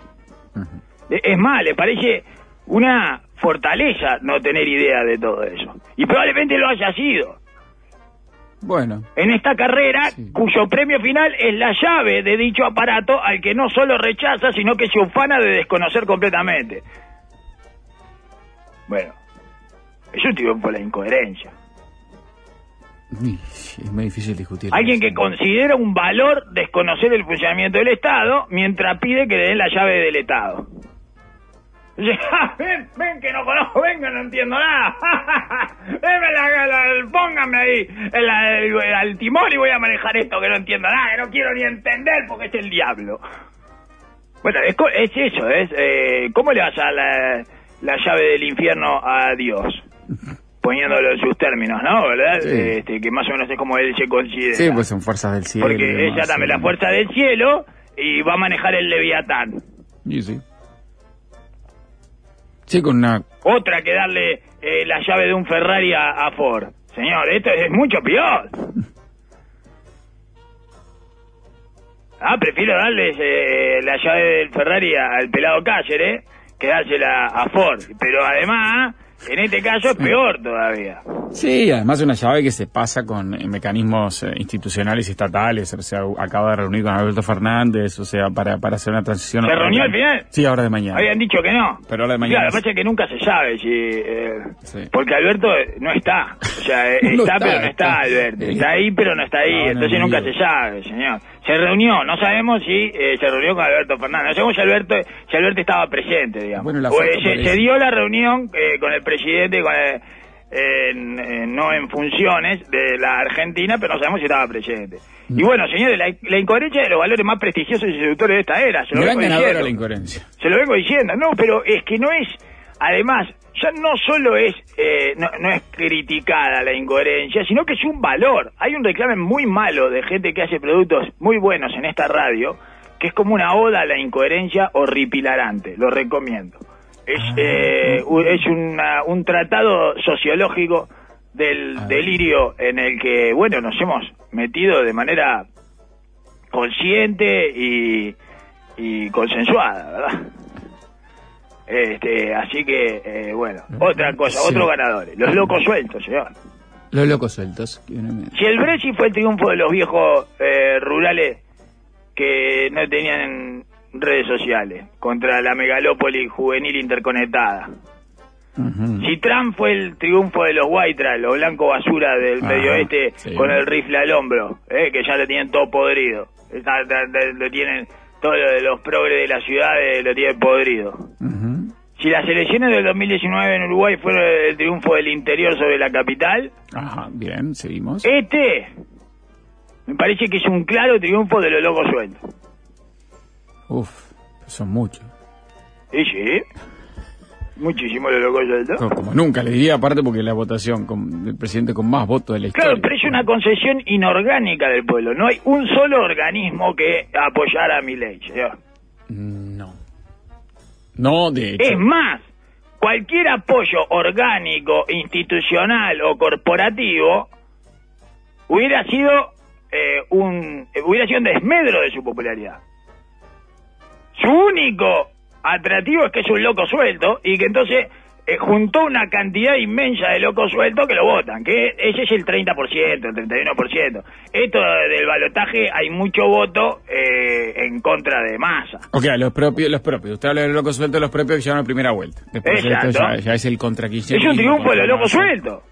Es más, le parece una fortaleza no tener idea de todo eso. Y probablemente lo haya sido Bueno, en esta carrera Sí. cuyo premio final es la llave de dicho aparato al que no solo rechaza, sino que se ufana de desconocer completamente. Bueno, es un triunfo por la incoherencia. es muy difícil discutir. Alguien que considera un valor desconocer el funcionamiento del Estado mientras pide que le den la llave del Estado. "Ja, ven, ven que no conozco, ven que no entiendo nada. Deme la, la- póngame ahí al timón y voy a manejar esto que no entiendo nada, que no quiero ni entender porque es el diablo. Bueno, es, es eso, es eh, ¿cómo le vas a la, la llave del infierno a Dios? Poniéndolo en sus términos, ¿no? ¿Verdad? Sí. Este, que más o menos es como él se considera. Sí, pues son fuerzas del cielo. Porque demás, ella dame sí. la fuerza del cielo y va a manejar el Leviatán. Y sí. Sí, con una. Otra que darle eh, la llave de un Ferrari a, Ford. Señor, esto es mucho peor. Ah, prefiero darles eh, la llave del Ferrari al pelado Cáceres que dársela a Ford. Pero además, en este caso es peor todavía. Sí, además una llave que se pasa con eh, mecanismos eh, institucionales y estatales. O sea, acaba de reunir con Alberto Fernández, o sea, para, para hacer una transición. ¿Se reunió al final? Sí, ahora de mañana. Habían dicho que no. Pero ahora de mañana Claro, que sí. pasa es que nunca se sabe si... eh, Sí. Porque Alberto no está. O sea, No está, está, pero no está, está. Alberto. Está ahí pero no está ahí. no, Entonces no, nunca se sabe, señor. Se reunió. No sabemos si eh, se reunió con Alberto Fernández. No sabemos si Alberto, si Alberto estaba presente, digamos. Bueno, la eh, se, dio la reunión eh, con el presidente, con el- en- no en funciones de la Argentina, pero no sabemos si estaba presente. Mm. Y bueno, señores, la, la incoherencia de los valores más prestigiosos y seductores de esta era. Se lo vengo diciendo. la incoherencia. Se lo vengo diciendo, no, pero es que no es, además, ya no solo es eh, no, no es criticada la incoherencia, sino que es un valor. Hay un reclame muy malo de gente que hace productos muy buenos en esta radio, que es como una oda a la incoherencia horripilarante. Lo recomiendo. Es, eh, u- es una- un tratado sociológico del delirio en el que, bueno, nos hemos metido de manera consciente y, y consensuada, ¿verdad? Este, así que, eh, bueno, otra cosa, Sí. otros ganadores, los locos sueltos, señor. Los locos sueltos. Si el Brexit fue el triunfo de los viejos eh, rurales que no tenían redes sociales contra la megalópoli juvenil interconectada. Si Trump fue el triunfo de los white trash, los blancos basura del Ah, medio oeste sí. con el rifle al hombro, eh, que ya lo tienen todo podrido. Lo tienen, todo lo de los progres de las ciudades lo tienen podrido. Si las elecciones del 2019 en Uruguay fueron el triunfo del interior sobre la capital, Ajá, bien, seguimos. este me parece que es un claro triunfo de los locos sueltos. Uf, son muchos. Y sí, muchísimo los locos sueltos. Como, como nunca, le diría aparte porque la votación con, del presidente con más votos de la historia. Claro, pero es una concesión inorgánica del pueblo. No hay un solo organismo que apoyara a mi ley, señor. No. No, de hecho. Es más, cualquier apoyo orgánico, institucional o corporativo hubiera sido eh, un hubiera sido un desmedro de su popularidad. Su único atractivo es que es un loco suelto y que entonces eh, juntó una cantidad inmensa de locos sueltos que lo votan, que ese es el 30%, el 31%. Esto del balotaje hay mucho voto eh, en contra de masa. Ok, los propios, los propios. Usted habla de los locos sueltos, los propios que llevan a primera vuelta. Después Exacto. esto ya, ya es el contra Es un triunfo de los locos sueltos.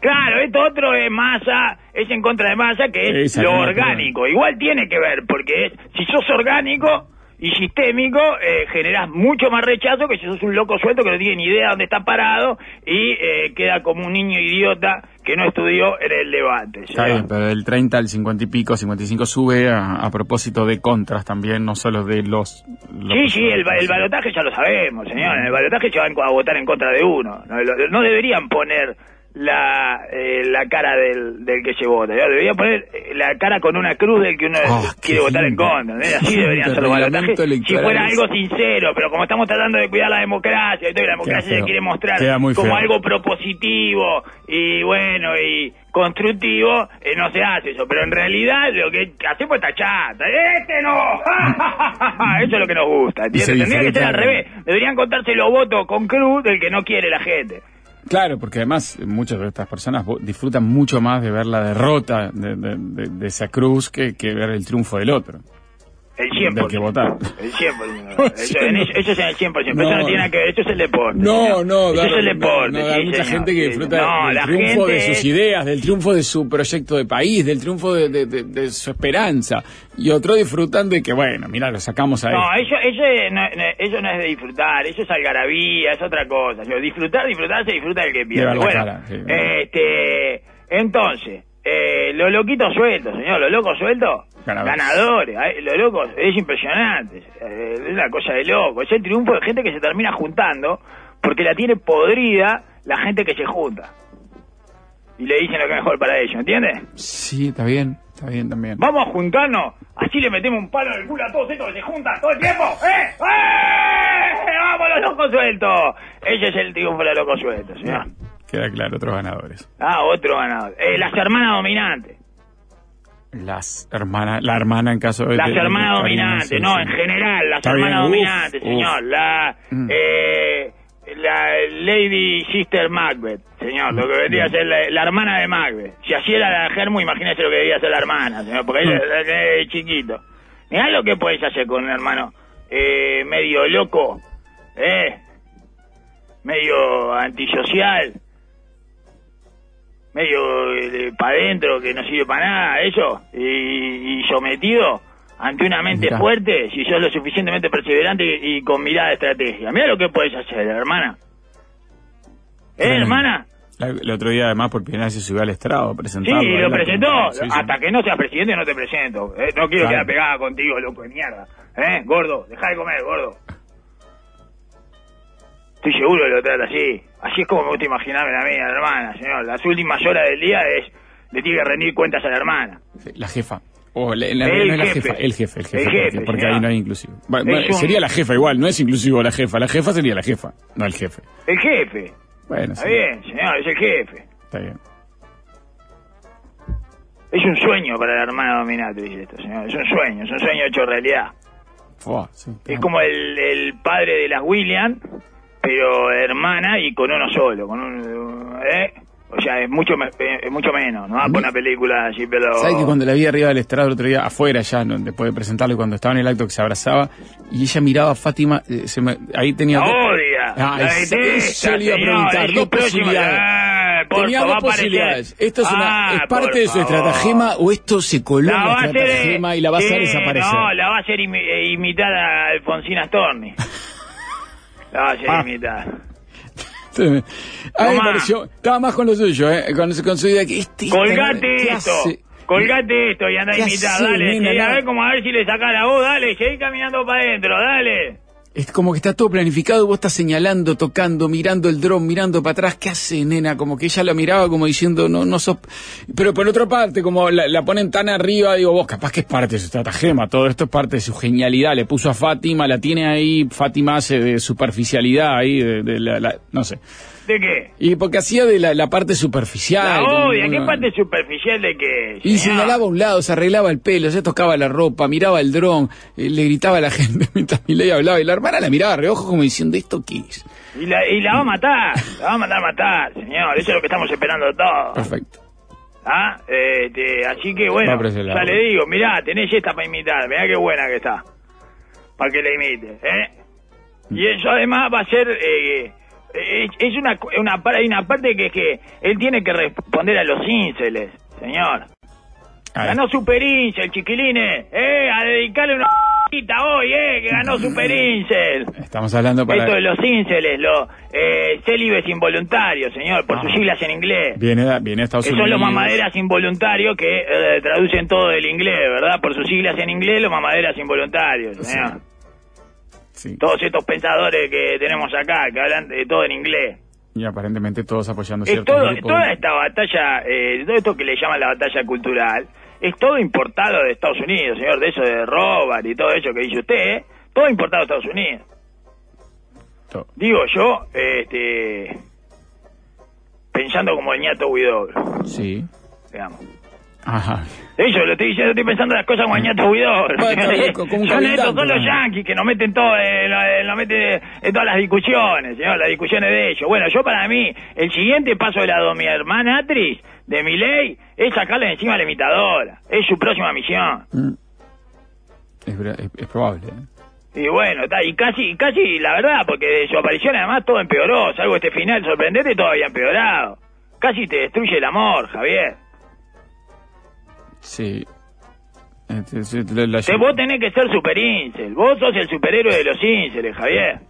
Claro, esto otro es masa, es en contra de masa, que es Esa lo orgánico. Igual tiene que ver, porque es, si sos orgánico y sistémico, eh, generás mucho más rechazo que si sos un loco suelto que no tiene ni idea dónde está parado y eh, queda como un niño idiota que no estudió en el debate. Está bien, pero del 30 al 50 y pico, 55 sube a, a propósito de contras también, no solo de los... Sí, sí, el, el balotaje ya lo sabemos, señor. En el balotaje se van a votar en contra de uno. No, no deberían poner la, eh, la cara del, del que se. Deberían poner eh, la cara con una cruz del que uno Ah, quiere votar en contra. ¿no? Así deberían ser los balotajes. Si fuera algo sincero, pero como estamos tratando de cuidar la democracia, y todo, y la democracia se quiere mostrar como feo. algo propositivo y bueno y constructivo, eh, no se hace eso. Pero en realidad lo que hacemos está chata. ¡Este no! eso es lo que nos gusta. Tendría que ser al revés. Deberían contarse los votos con cruz del que no quiere la gente. Claro, porque además muchas de estas personas disfrutan mucho más de ver la derrota de, de- de- de esa cruz que, que ver el triunfo del otro. El 100%. Del que votar. El 100%. Eso, en eso, eso es el 100%. Pero eso No. no tiene nada que ver. Eso es el deporte. No, no, Eso es el deporte. no, da sí, mucha señor, gente que sí, disfruta no, del triunfo de sus ideas, del triunfo de su proyecto de país, del triunfo de, de- de- de su esperanza. Y otro disfrutan de que, bueno, mira, lo sacamos a No, él. eso, eso, no, no, eso no es de disfrutar, eso es algarabía, es otra cosa. Yo, disfrutar, disfrutar, se disfruta del que pierde. Bueno, cara, sí. este, entonces, eh, los loquitos sueltos, señor, los locos sueltos, Ganadores. ganadores, los locos, es impresionante, es una cosa de loco, es el triunfo de gente que se termina juntando porque la tiene podrida la gente que se junta. Y le dicen lo que es mejor para ellos, ¿entiendes? Sí, está bien, está bien también. Vamos a juntarnos, así le metemos un palo en el culo a todos estos que se juntan todo el tiempo. ¡Eh! ¡Eh! ¡Vamos los locos sueltos! Ese es el triunfo de los locos sueltos, señor. Queda claro, otros ganadores. Ah, otro ganador. Eh, las hermanas dominantes. Las hermanas, la hermana en caso de... Las de- hermanas dominantes, no, en general, las hermanas uf, dominantes, uf. señor. La, Mm. eh, la Lady Sister Macbeth, señor, lo que vendría a ser la, la hermana de Macbeth. Si así era la Germu, imagínese lo que debía ser la hermana, señor, porque ahí Mm. la- chiquito. Mirá lo que podés hacer con un hermano eh, medio loco, eh, medio antisocial, medio para adentro que no sirve para nada, eso, y, y sometido ante una mente Mirá. fuerte, si sos lo suficientemente perseverante y, y con mirada de estrategia. Mira lo que puedes hacer, hermana. ¿Eh, hermana? El otro día, además, por primera vez se subió al estrado a Sí, presentarlo. ahí lo presentó. Sí, sí. Hasta que no seas presidente no te presento. Eh, no quiero Claro. quedar pegada contigo, loco de mierda. ¿Eh? Gordo, deja de comer, gordo. Estoy seguro que lo trata así. Así es como me gusta imaginarme a mí, a la hermana, señor. Las últimas horas del día es, le tiene que rendir cuentas a la hermana. La jefa. O la, la- El no es la jefe. jefa, el jefe, el jefe. El porque- jefe, porque señor. ahí no hay inclusivo. Bueno, Es bueno, un- Sería la jefa igual, no es inclusivo la jefa. La jefa sería la jefa, no el jefe. El jefe. Bueno, Está bien, señor, es el jefe. está bien. Es un sueño para la hermana dominatrix esto, señor. Es un sueño, es un sueño hecho realidad. Fua, sí, Es como el, el padre de las William, pero hermana y con uno solo, con un, ¿eh? O sea, es mucho me- eh, es mucho menos, no por una película así, pero... ¿Sabes que cuando la vi arriba del estrado el otro día, afuera ya, no, después de presentarle, cuando estaba en el acto que se abrazaba, y ella miraba a Fátima, eh, se me- ahí tenía... La odia, Ah, la detesta, eso le iba a preguntar, dos posibilidades. Por Tenía dos posibilidades. ¿Esto es, una, Ah, es parte de su favor. estratagema o esto se coló en La estratagema y la va a hacer desaparecer? No, la va a hacer imi- eh, imitar a Alfonsina Storni. la va a hacer Ah. imitar. Sí. A mí me Tomá. pareció, estaba más con lo suyo, ¿eh? con, con su idea que este... Colgate ¿qué esto. hace? Colgate esto y anda a ¿Qué imitar, hace, dale. nena? a ver cómo a ver si le saca la voz, dale, seguí caminando para adentro, dale. Es como que está todo planificado, vos estás señalando, tocando, mirando el dron, mirando para atrás, ¿qué hace, nena? Como que ella la miraba como diciendo, no, no sos... Pero por otra parte, como la, la ponen tan arriba, digo, vos capaz que es parte de su estratagema, todo esto es parte de su genialidad, le puso a Fátima, la tiene ahí, Fátima hace de superficialidad ahí, de, de la, la- no sé. ¿De qué? Y porque hacía de la, la parte superficial. La odia, ¿qué parte superficial de qué? Y señor? señalaba a un lado, se arreglaba el pelo, se tocaba la ropa, miraba el dron, eh, le gritaba a la gente mientras Milei hablaba. Y la hermana la miraba a reojo como diciendo, ¿esto qué es? Y la, y la va a matar, la va a matar, matar, señor. Eso es lo que estamos esperando todos. Perfecto. ¿Ah? Este, así que bueno, ya le digo, mirá, tenés esta para imitar, mirá qué buena que está. Para que la imite, ¿eh? Y eso además va a ser, eh, es, una, una, hay una parte que es que él tiene que responder a los ínceles, señor. Ganó Super Incel, chiquilines, ¿eh? A dedicarle una hoy, ¿eh? Que ganó Super Incel. Estamos hablando para... Esto de los ínceles, los eh, célibes involuntarios, señor, por sus Ah. siglas en inglés. Viene, viene Estados Que son los mamaderas involuntarios que eh, traducen todo del inglés, ¿verdad? Por sus siglas en inglés, los mamaderas involuntarios, señor. Sí. Todos estos pensadores que tenemos acá, que hablan de todo en inglés. Y aparentemente todos apoyando Es todo, grupos. toda esta batalla, eh, todo esto que le llaman la batalla cultural, es todo importado de Estados Unidos, señor, de eso de Robert y todo eso que dice usted, ¿eh? todo importado de Estados Unidos. Todo. Digo yo, este, pensando como el ñato Huidobro, Sí. digamos. Ajá. Eso lo estoy diciendo, estoy pensando las cosas como un Son estos, son los ¿no? yanquis que nos meten todo, eh, eh, nos meten en todas las discusiones, señor, las discusiones de ellos. Bueno, yo para mí, el siguiente paso de la de mi hermana Atris, de mi ley, es sacarle encima a la imitadora. Es su próxima misión. Mm. Es, ver- es- es probable. ¿eh? Y bueno, está, y casi, casi, la verdad, porque de su aparición además todo empeoró, salvo este final sorprendente, todo había empeorado. Casi te destruye el amor, Javier. Sí. Este, sí, la- la- vos tenés que ser super incel, vos sos el superhéroe de los inceles, Javier.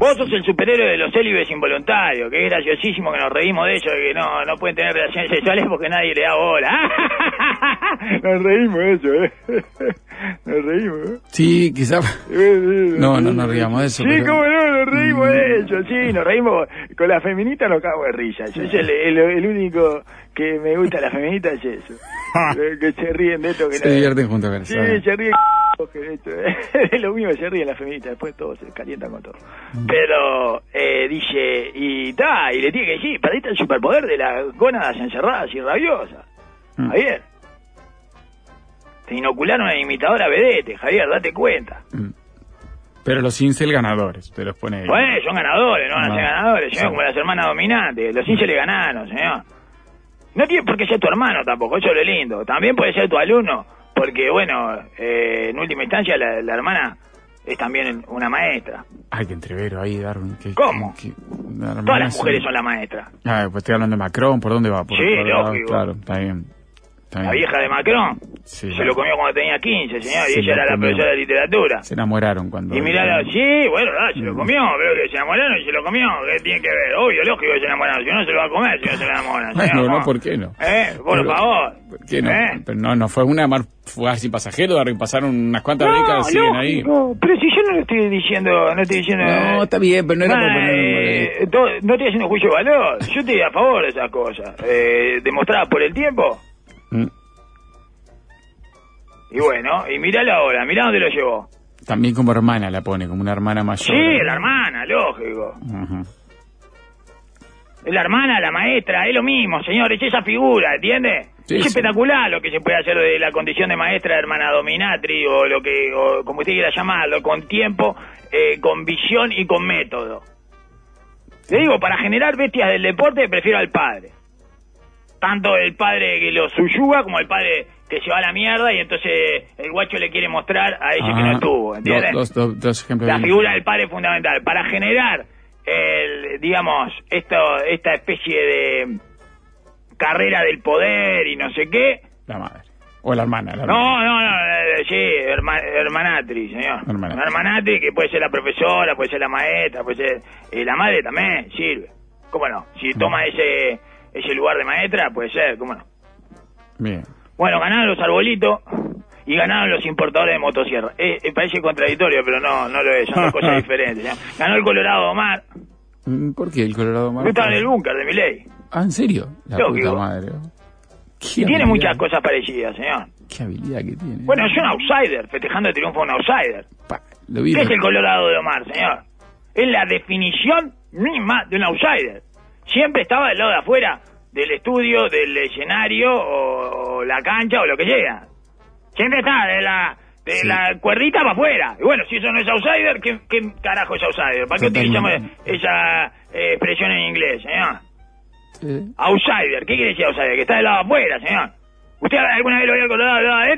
Vos sos el superhéroe de los célibes involuntarios, que es graciosísimo que nos reímos de ellos, que no, no pueden tener relaciones sexuales porque nadie le da bola. nos reímos de eso, ¿eh? Nos reímos, ¿eh? Sí, quizá... No, no nos riamos de eso. Sí, pero- cómo no, nos reímos de ello, sí, nos reímos. Con la feminita nos cago de risa. Yo es el, el, el único que me gusta la feminita es eso. que se ríen de esto. Que Se no- divierten juntos. Sí, se ríen que esto, es lo mismo que se ríen las feministas, después todos se calientan con todo. Pero eh, dice, y ta, y le tiene que decir, perdiste el superpoder de las gónadas encerradas y rabiosas. Mm. Javier. Te inocularon a imitadora vedete, Javier, date cuenta. Mm. Pero los incel ganadores, te los pone ahí. Pues son ganadores, no van a ser Ah, ganadores, señor, como las hermanas dominantes. Los le ganaron, señor. No tiene por qué ser tu hermano tampoco, eso es lo lindo. También puede ser tu alumno, porque, bueno, eh, en última instancia la, la hermana es también una maestra. Ay, qué entrevero ahí, Darwin. que- ¿Cómo? la hermana Todas las mujeres son la maestra. Ah, pues estoy hablando de Macron, ¿por dónde va? Por, Sí, lógico. Claro, está bien. La vieja de Macron Sí. se lo comió cuando tenía 15, señor, Se y ella era la profesora de literatura. Se enamoraron cuando... Y mirá, sí, bueno, ah, Mm. se lo comió, pero que se enamoraron y se lo comió, ¿qué tiene que ver? Obvio, lógico que se enamoraron, si no se lo va a comer, si no se lo enamoran. Bueno, no, ¿por qué no? Eh, por Pero- favor. ¿Por qué no? ¿Eh? Pero no, no fue una mar fue así pasajero, de pasaron unas cuantas No, décadas, siguen ahí. pero si yo no lo estoy diciendo, no estoy diciendo... No, está bien, pero no era Ah, poner... eh, no estoy haciendo juicio de valor, yo estoy a favor de esas cosas. Eh, demostradas por el tiempo, Mm. Y bueno, y miralo ahora, mirá dónde lo llevó. También como hermana la pone, como una hermana mayor. Sí, la hermana, lógico. Es la hermana, la maestra, es lo mismo, señor, es esa figura, ¿entiende? Sí, es sí. espectacular lo que se puede hacer de la condición de maestra, hermana dominatri, o lo que, o como usted quiera llamarlo, con tiempo, eh, con visión y con método. Le digo, para generar bestias del deporte prefiero al padre. Tanto el padre que lo suyuga como el padre que se va a la mierda y entonces el guacho le quiere mostrar a ese que no Ah, estuvo, ¿entiendes? Dos, dos, dos, dos ejemplos. la figura del padre es fundamental para generar el digamos esto esta especie de carrera del poder y no sé qué La madre. O la hermana. La no hermana. no no eh, sí herma- hermanatri señor Hermanatri. Hermanatri que puede ser la profesora puede ser la maestra puede ser y la madre también sirve cómo no si toma ese ese lugar de maestra puede ser cómo no Bien. Bueno ganaron los arbolitos y ganaron los importadores de motosierra. Eh, eh, parece contradictorio, pero no, no lo es, son dos cosas diferentes. ¿no? Ganó el Colorado Omar, Mm, ¿Por qué el Colorado Yo estaba en el búnker de mi ley. Ah, ¿en serio? La Lógico. puta madre. Qué Y tiene habilidad- muchas cosas parecidas, señor. Qué habilidad que tiene. Bueno, es un outsider, festejando el triunfo de un outsider. Pa, lo vi. ¿Qué es el Colorado de Omar, señor? Es la definición misma de un outsider. Siempre estaba del lado de afuera del estudio, del escenario, o, o la cancha, o lo que llega. Siempre está de la, de Sí. la cuerdita para afuera. Y bueno, si eso no es outsider, ¿qué, qué carajo es outsider? ¿Para qué utilizamos esa eh, expresión en inglés, señor? Sí. Outsider, ¿qué quiere decir outsider? Que está del lado afuera, señor. ¿Usted alguna vez lo vio al lado de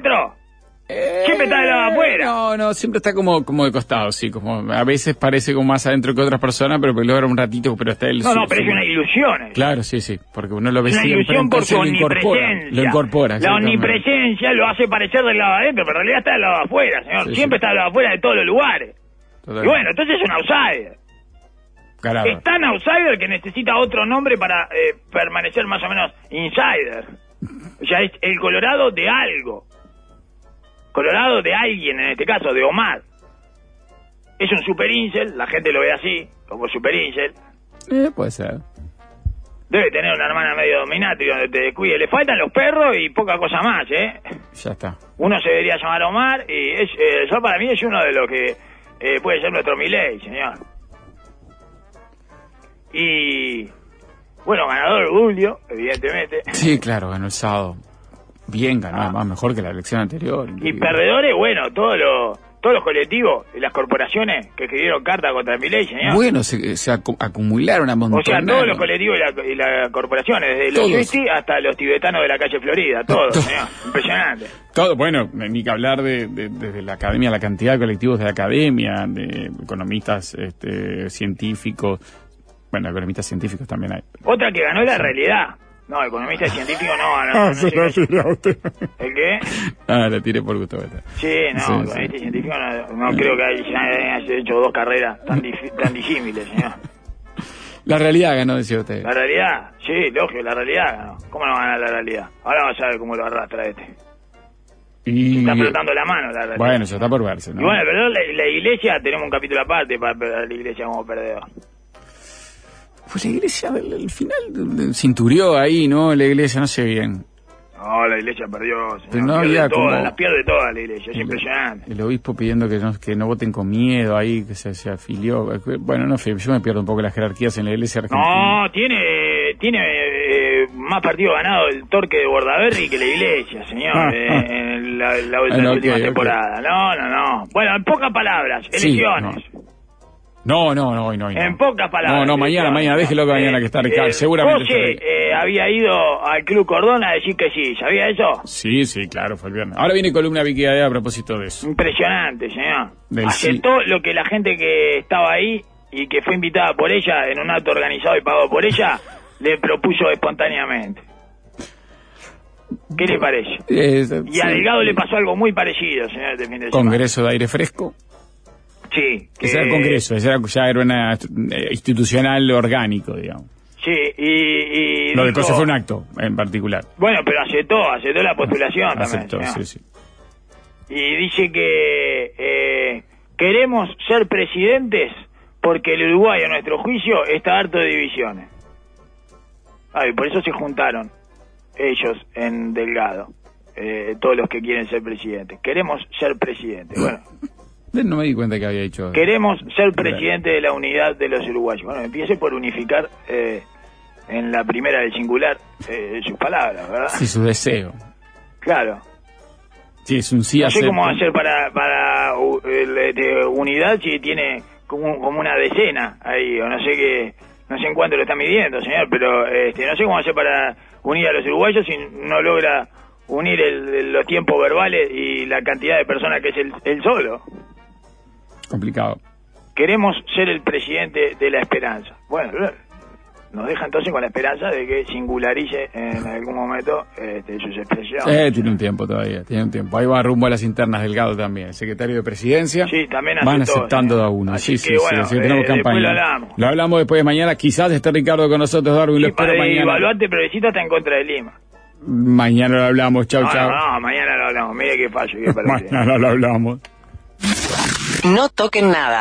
adentro? Siempre está del lado de afuera. Eh, No, no, siempre está como, como de costado, sí. Como, a veces parece como más adentro que otras personas, pero que logra un ratito, pero está él. No, no, pero es una ilusión. eh. Claro, sí, sí. Porque uno lo ve una siempre, ilusión por su lo incorpora. Lo incorpora. La omnipresencia lo hace parecer del lado de adentro, pero en realidad está del lado afuera, señor. Sí, Siempre sí. está del lado afuera de todos los lugares. Y bueno, entonces es un outsider. Carajo. Es tan outsider que necesita otro nombre para eh, permanecer más o menos insider. O sea, es el Colorado de algo. Colorado de alguien, en este caso, de Omar. Es un super incel, la gente lo ve así, como super incel. Eh, puede ser. Debe tener una hermana medio dominante donde te descuide. Le faltan los perros y poca cosa más, ¿eh? Ya está. Uno se debería llamar Omar y es, eh, yo para mí es uno de los que eh, puede ser nuestro Milei, señor. Y bueno, ganador Julio, evidentemente. Sí, claro, ganó el sábado. Bien ganó, Ah. además, mejor que la elección anterior. Y perdedores, bueno, todos los todos los colectivos y las corporaciones que escribieron carta contra Milei, señor. Bueno, se, se acu- acumularon a o sea, todos los colectivos y, la- las corporaciones, desde los. Swifties hasta los tibetanos de la calle Florida, todos, señor. Impresionante. Todo, bueno, ni que hablar de, de- desde la academia, la cantidad de colectivos de la academia, de economistas este, científicos. Bueno, economistas científicos también hay. Otra que ganó la realidad. No, economista y científico no, no, no, sé qué- ¿El qué? Ah, la tiré por gusto. Sí, no, Sí, con sí. científico no, no creo que haya, haya hecho dos carreras tan, tan disímiles, señor. La realidad ganó, decía usted. La realidad, sí, lógico, la realidad ganó. ¿Cómo no va a ganar la realidad? Ahora vas a ver cómo lo arrastra este. Y, Está frotando la mano la realidad. bueno, eso está por verse, ¿no? Y bueno, pero la, la iglesia, tenemos un capítulo aparte para para la iglesia como perdedor. Pues la iglesia, al, al final, cinturió ahí, ¿no? La iglesia, no sé bien. No, la iglesia perdió, señor. Pero no pierde había como- las pierde todas la iglesia, es El- impresionante. El obispo pidiendo que no, que no voten con miedo ahí, que se, se afilió. Bueno, no sé, yo me pierdo un poco las jerarquías en la iglesia argentina. No, tiene tiene eh, más partido ganado el Torque de Bordaberry que la iglesia, señor, Ah, eh, ah. en la, la- la Ah, última ok. temporada. No, no, no. Bueno, en pocas palabras, Sí, elecciones. No, no, no, hoy no, hoy no. En pocas palabras. No, no, mañana, mañana, déjelo que mañana que está Ricardo, Eh, seguramente. José eh, había ido al Club Cordón a decir que sí, ¿sabía eso? Sí, sí, claro, fue el viernes. Ahora viene columna Vicky a propósito de eso. Impresionante, señor. Del Aceptó lo que la gente que estaba ahí y que fue invitada por ella en un acto organizado y pagado por ella le propuso espontáneamente. ¿Qué le parece? Eh, Y a sí. Delgado le pasó algo muy parecido, señor, este fin de semana. Congreso de aire fresco. Sí. Ese era el que- Congreso, ese era, ya era una eh, institucional orgánico, digamos. Sí, y... y Lo de dijo- Coso fue un acto en particular. Bueno, pero aceptó, aceptó la postulación también. Aceptó, sí, sí. Y dice que eh, queremos ser presidentes porque el Uruguay, a nuestro juicio, está harto de divisiones. Ay, por eso se juntaron ellos en Delgado, eh, todos los que quieren ser presidentes. Queremos ser presidentes. Bueno, Eh, No me di cuenta que había hecho. queremos ser presidente de la unidad de los uruguayos. Bueno, empiece por unificar eh, en la primera del singular eh, sus palabras, ¿verdad? Sí, su deseo. Claro. Sí, es un sí No sé cómo hacer para, para u- el, este, unidad si tiene como, como una decena ahí, o no sé qué, no sé en cuánto lo está midiendo, señor, pero este, no sé cómo hacer para unir a los uruguayos si no logra unir el- el- los tiempos verbales y la cantidad de personas que es el, el solo. Complicado. Queremos ser el presidente de la esperanza. Bueno, nos deja entonces con la esperanza de que singularice en algún momento este, sus expresiones. Eh, tiene un tiempo todavía, tiene un tiempo. Ahí va rumbo a las internas Delgado también. El secretario de Presidencia. Sí, también Van aceptó, aceptando señor. a uno. Así sí, que, sí, bueno, sí, sí, tenemos eh, campaña. lo hablamos. Lo hablamos después de mañana. Quizás esté Ricardo con nosotros, Darwin. Lo Y espero mañana. evaluarte progresista está en contra de Lima. Mañana lo hablamos. Chau, No, chau. no, no, mañana lo hablamos. Mire qué fallo parece. Mañana lo hablamos. No toquen nada.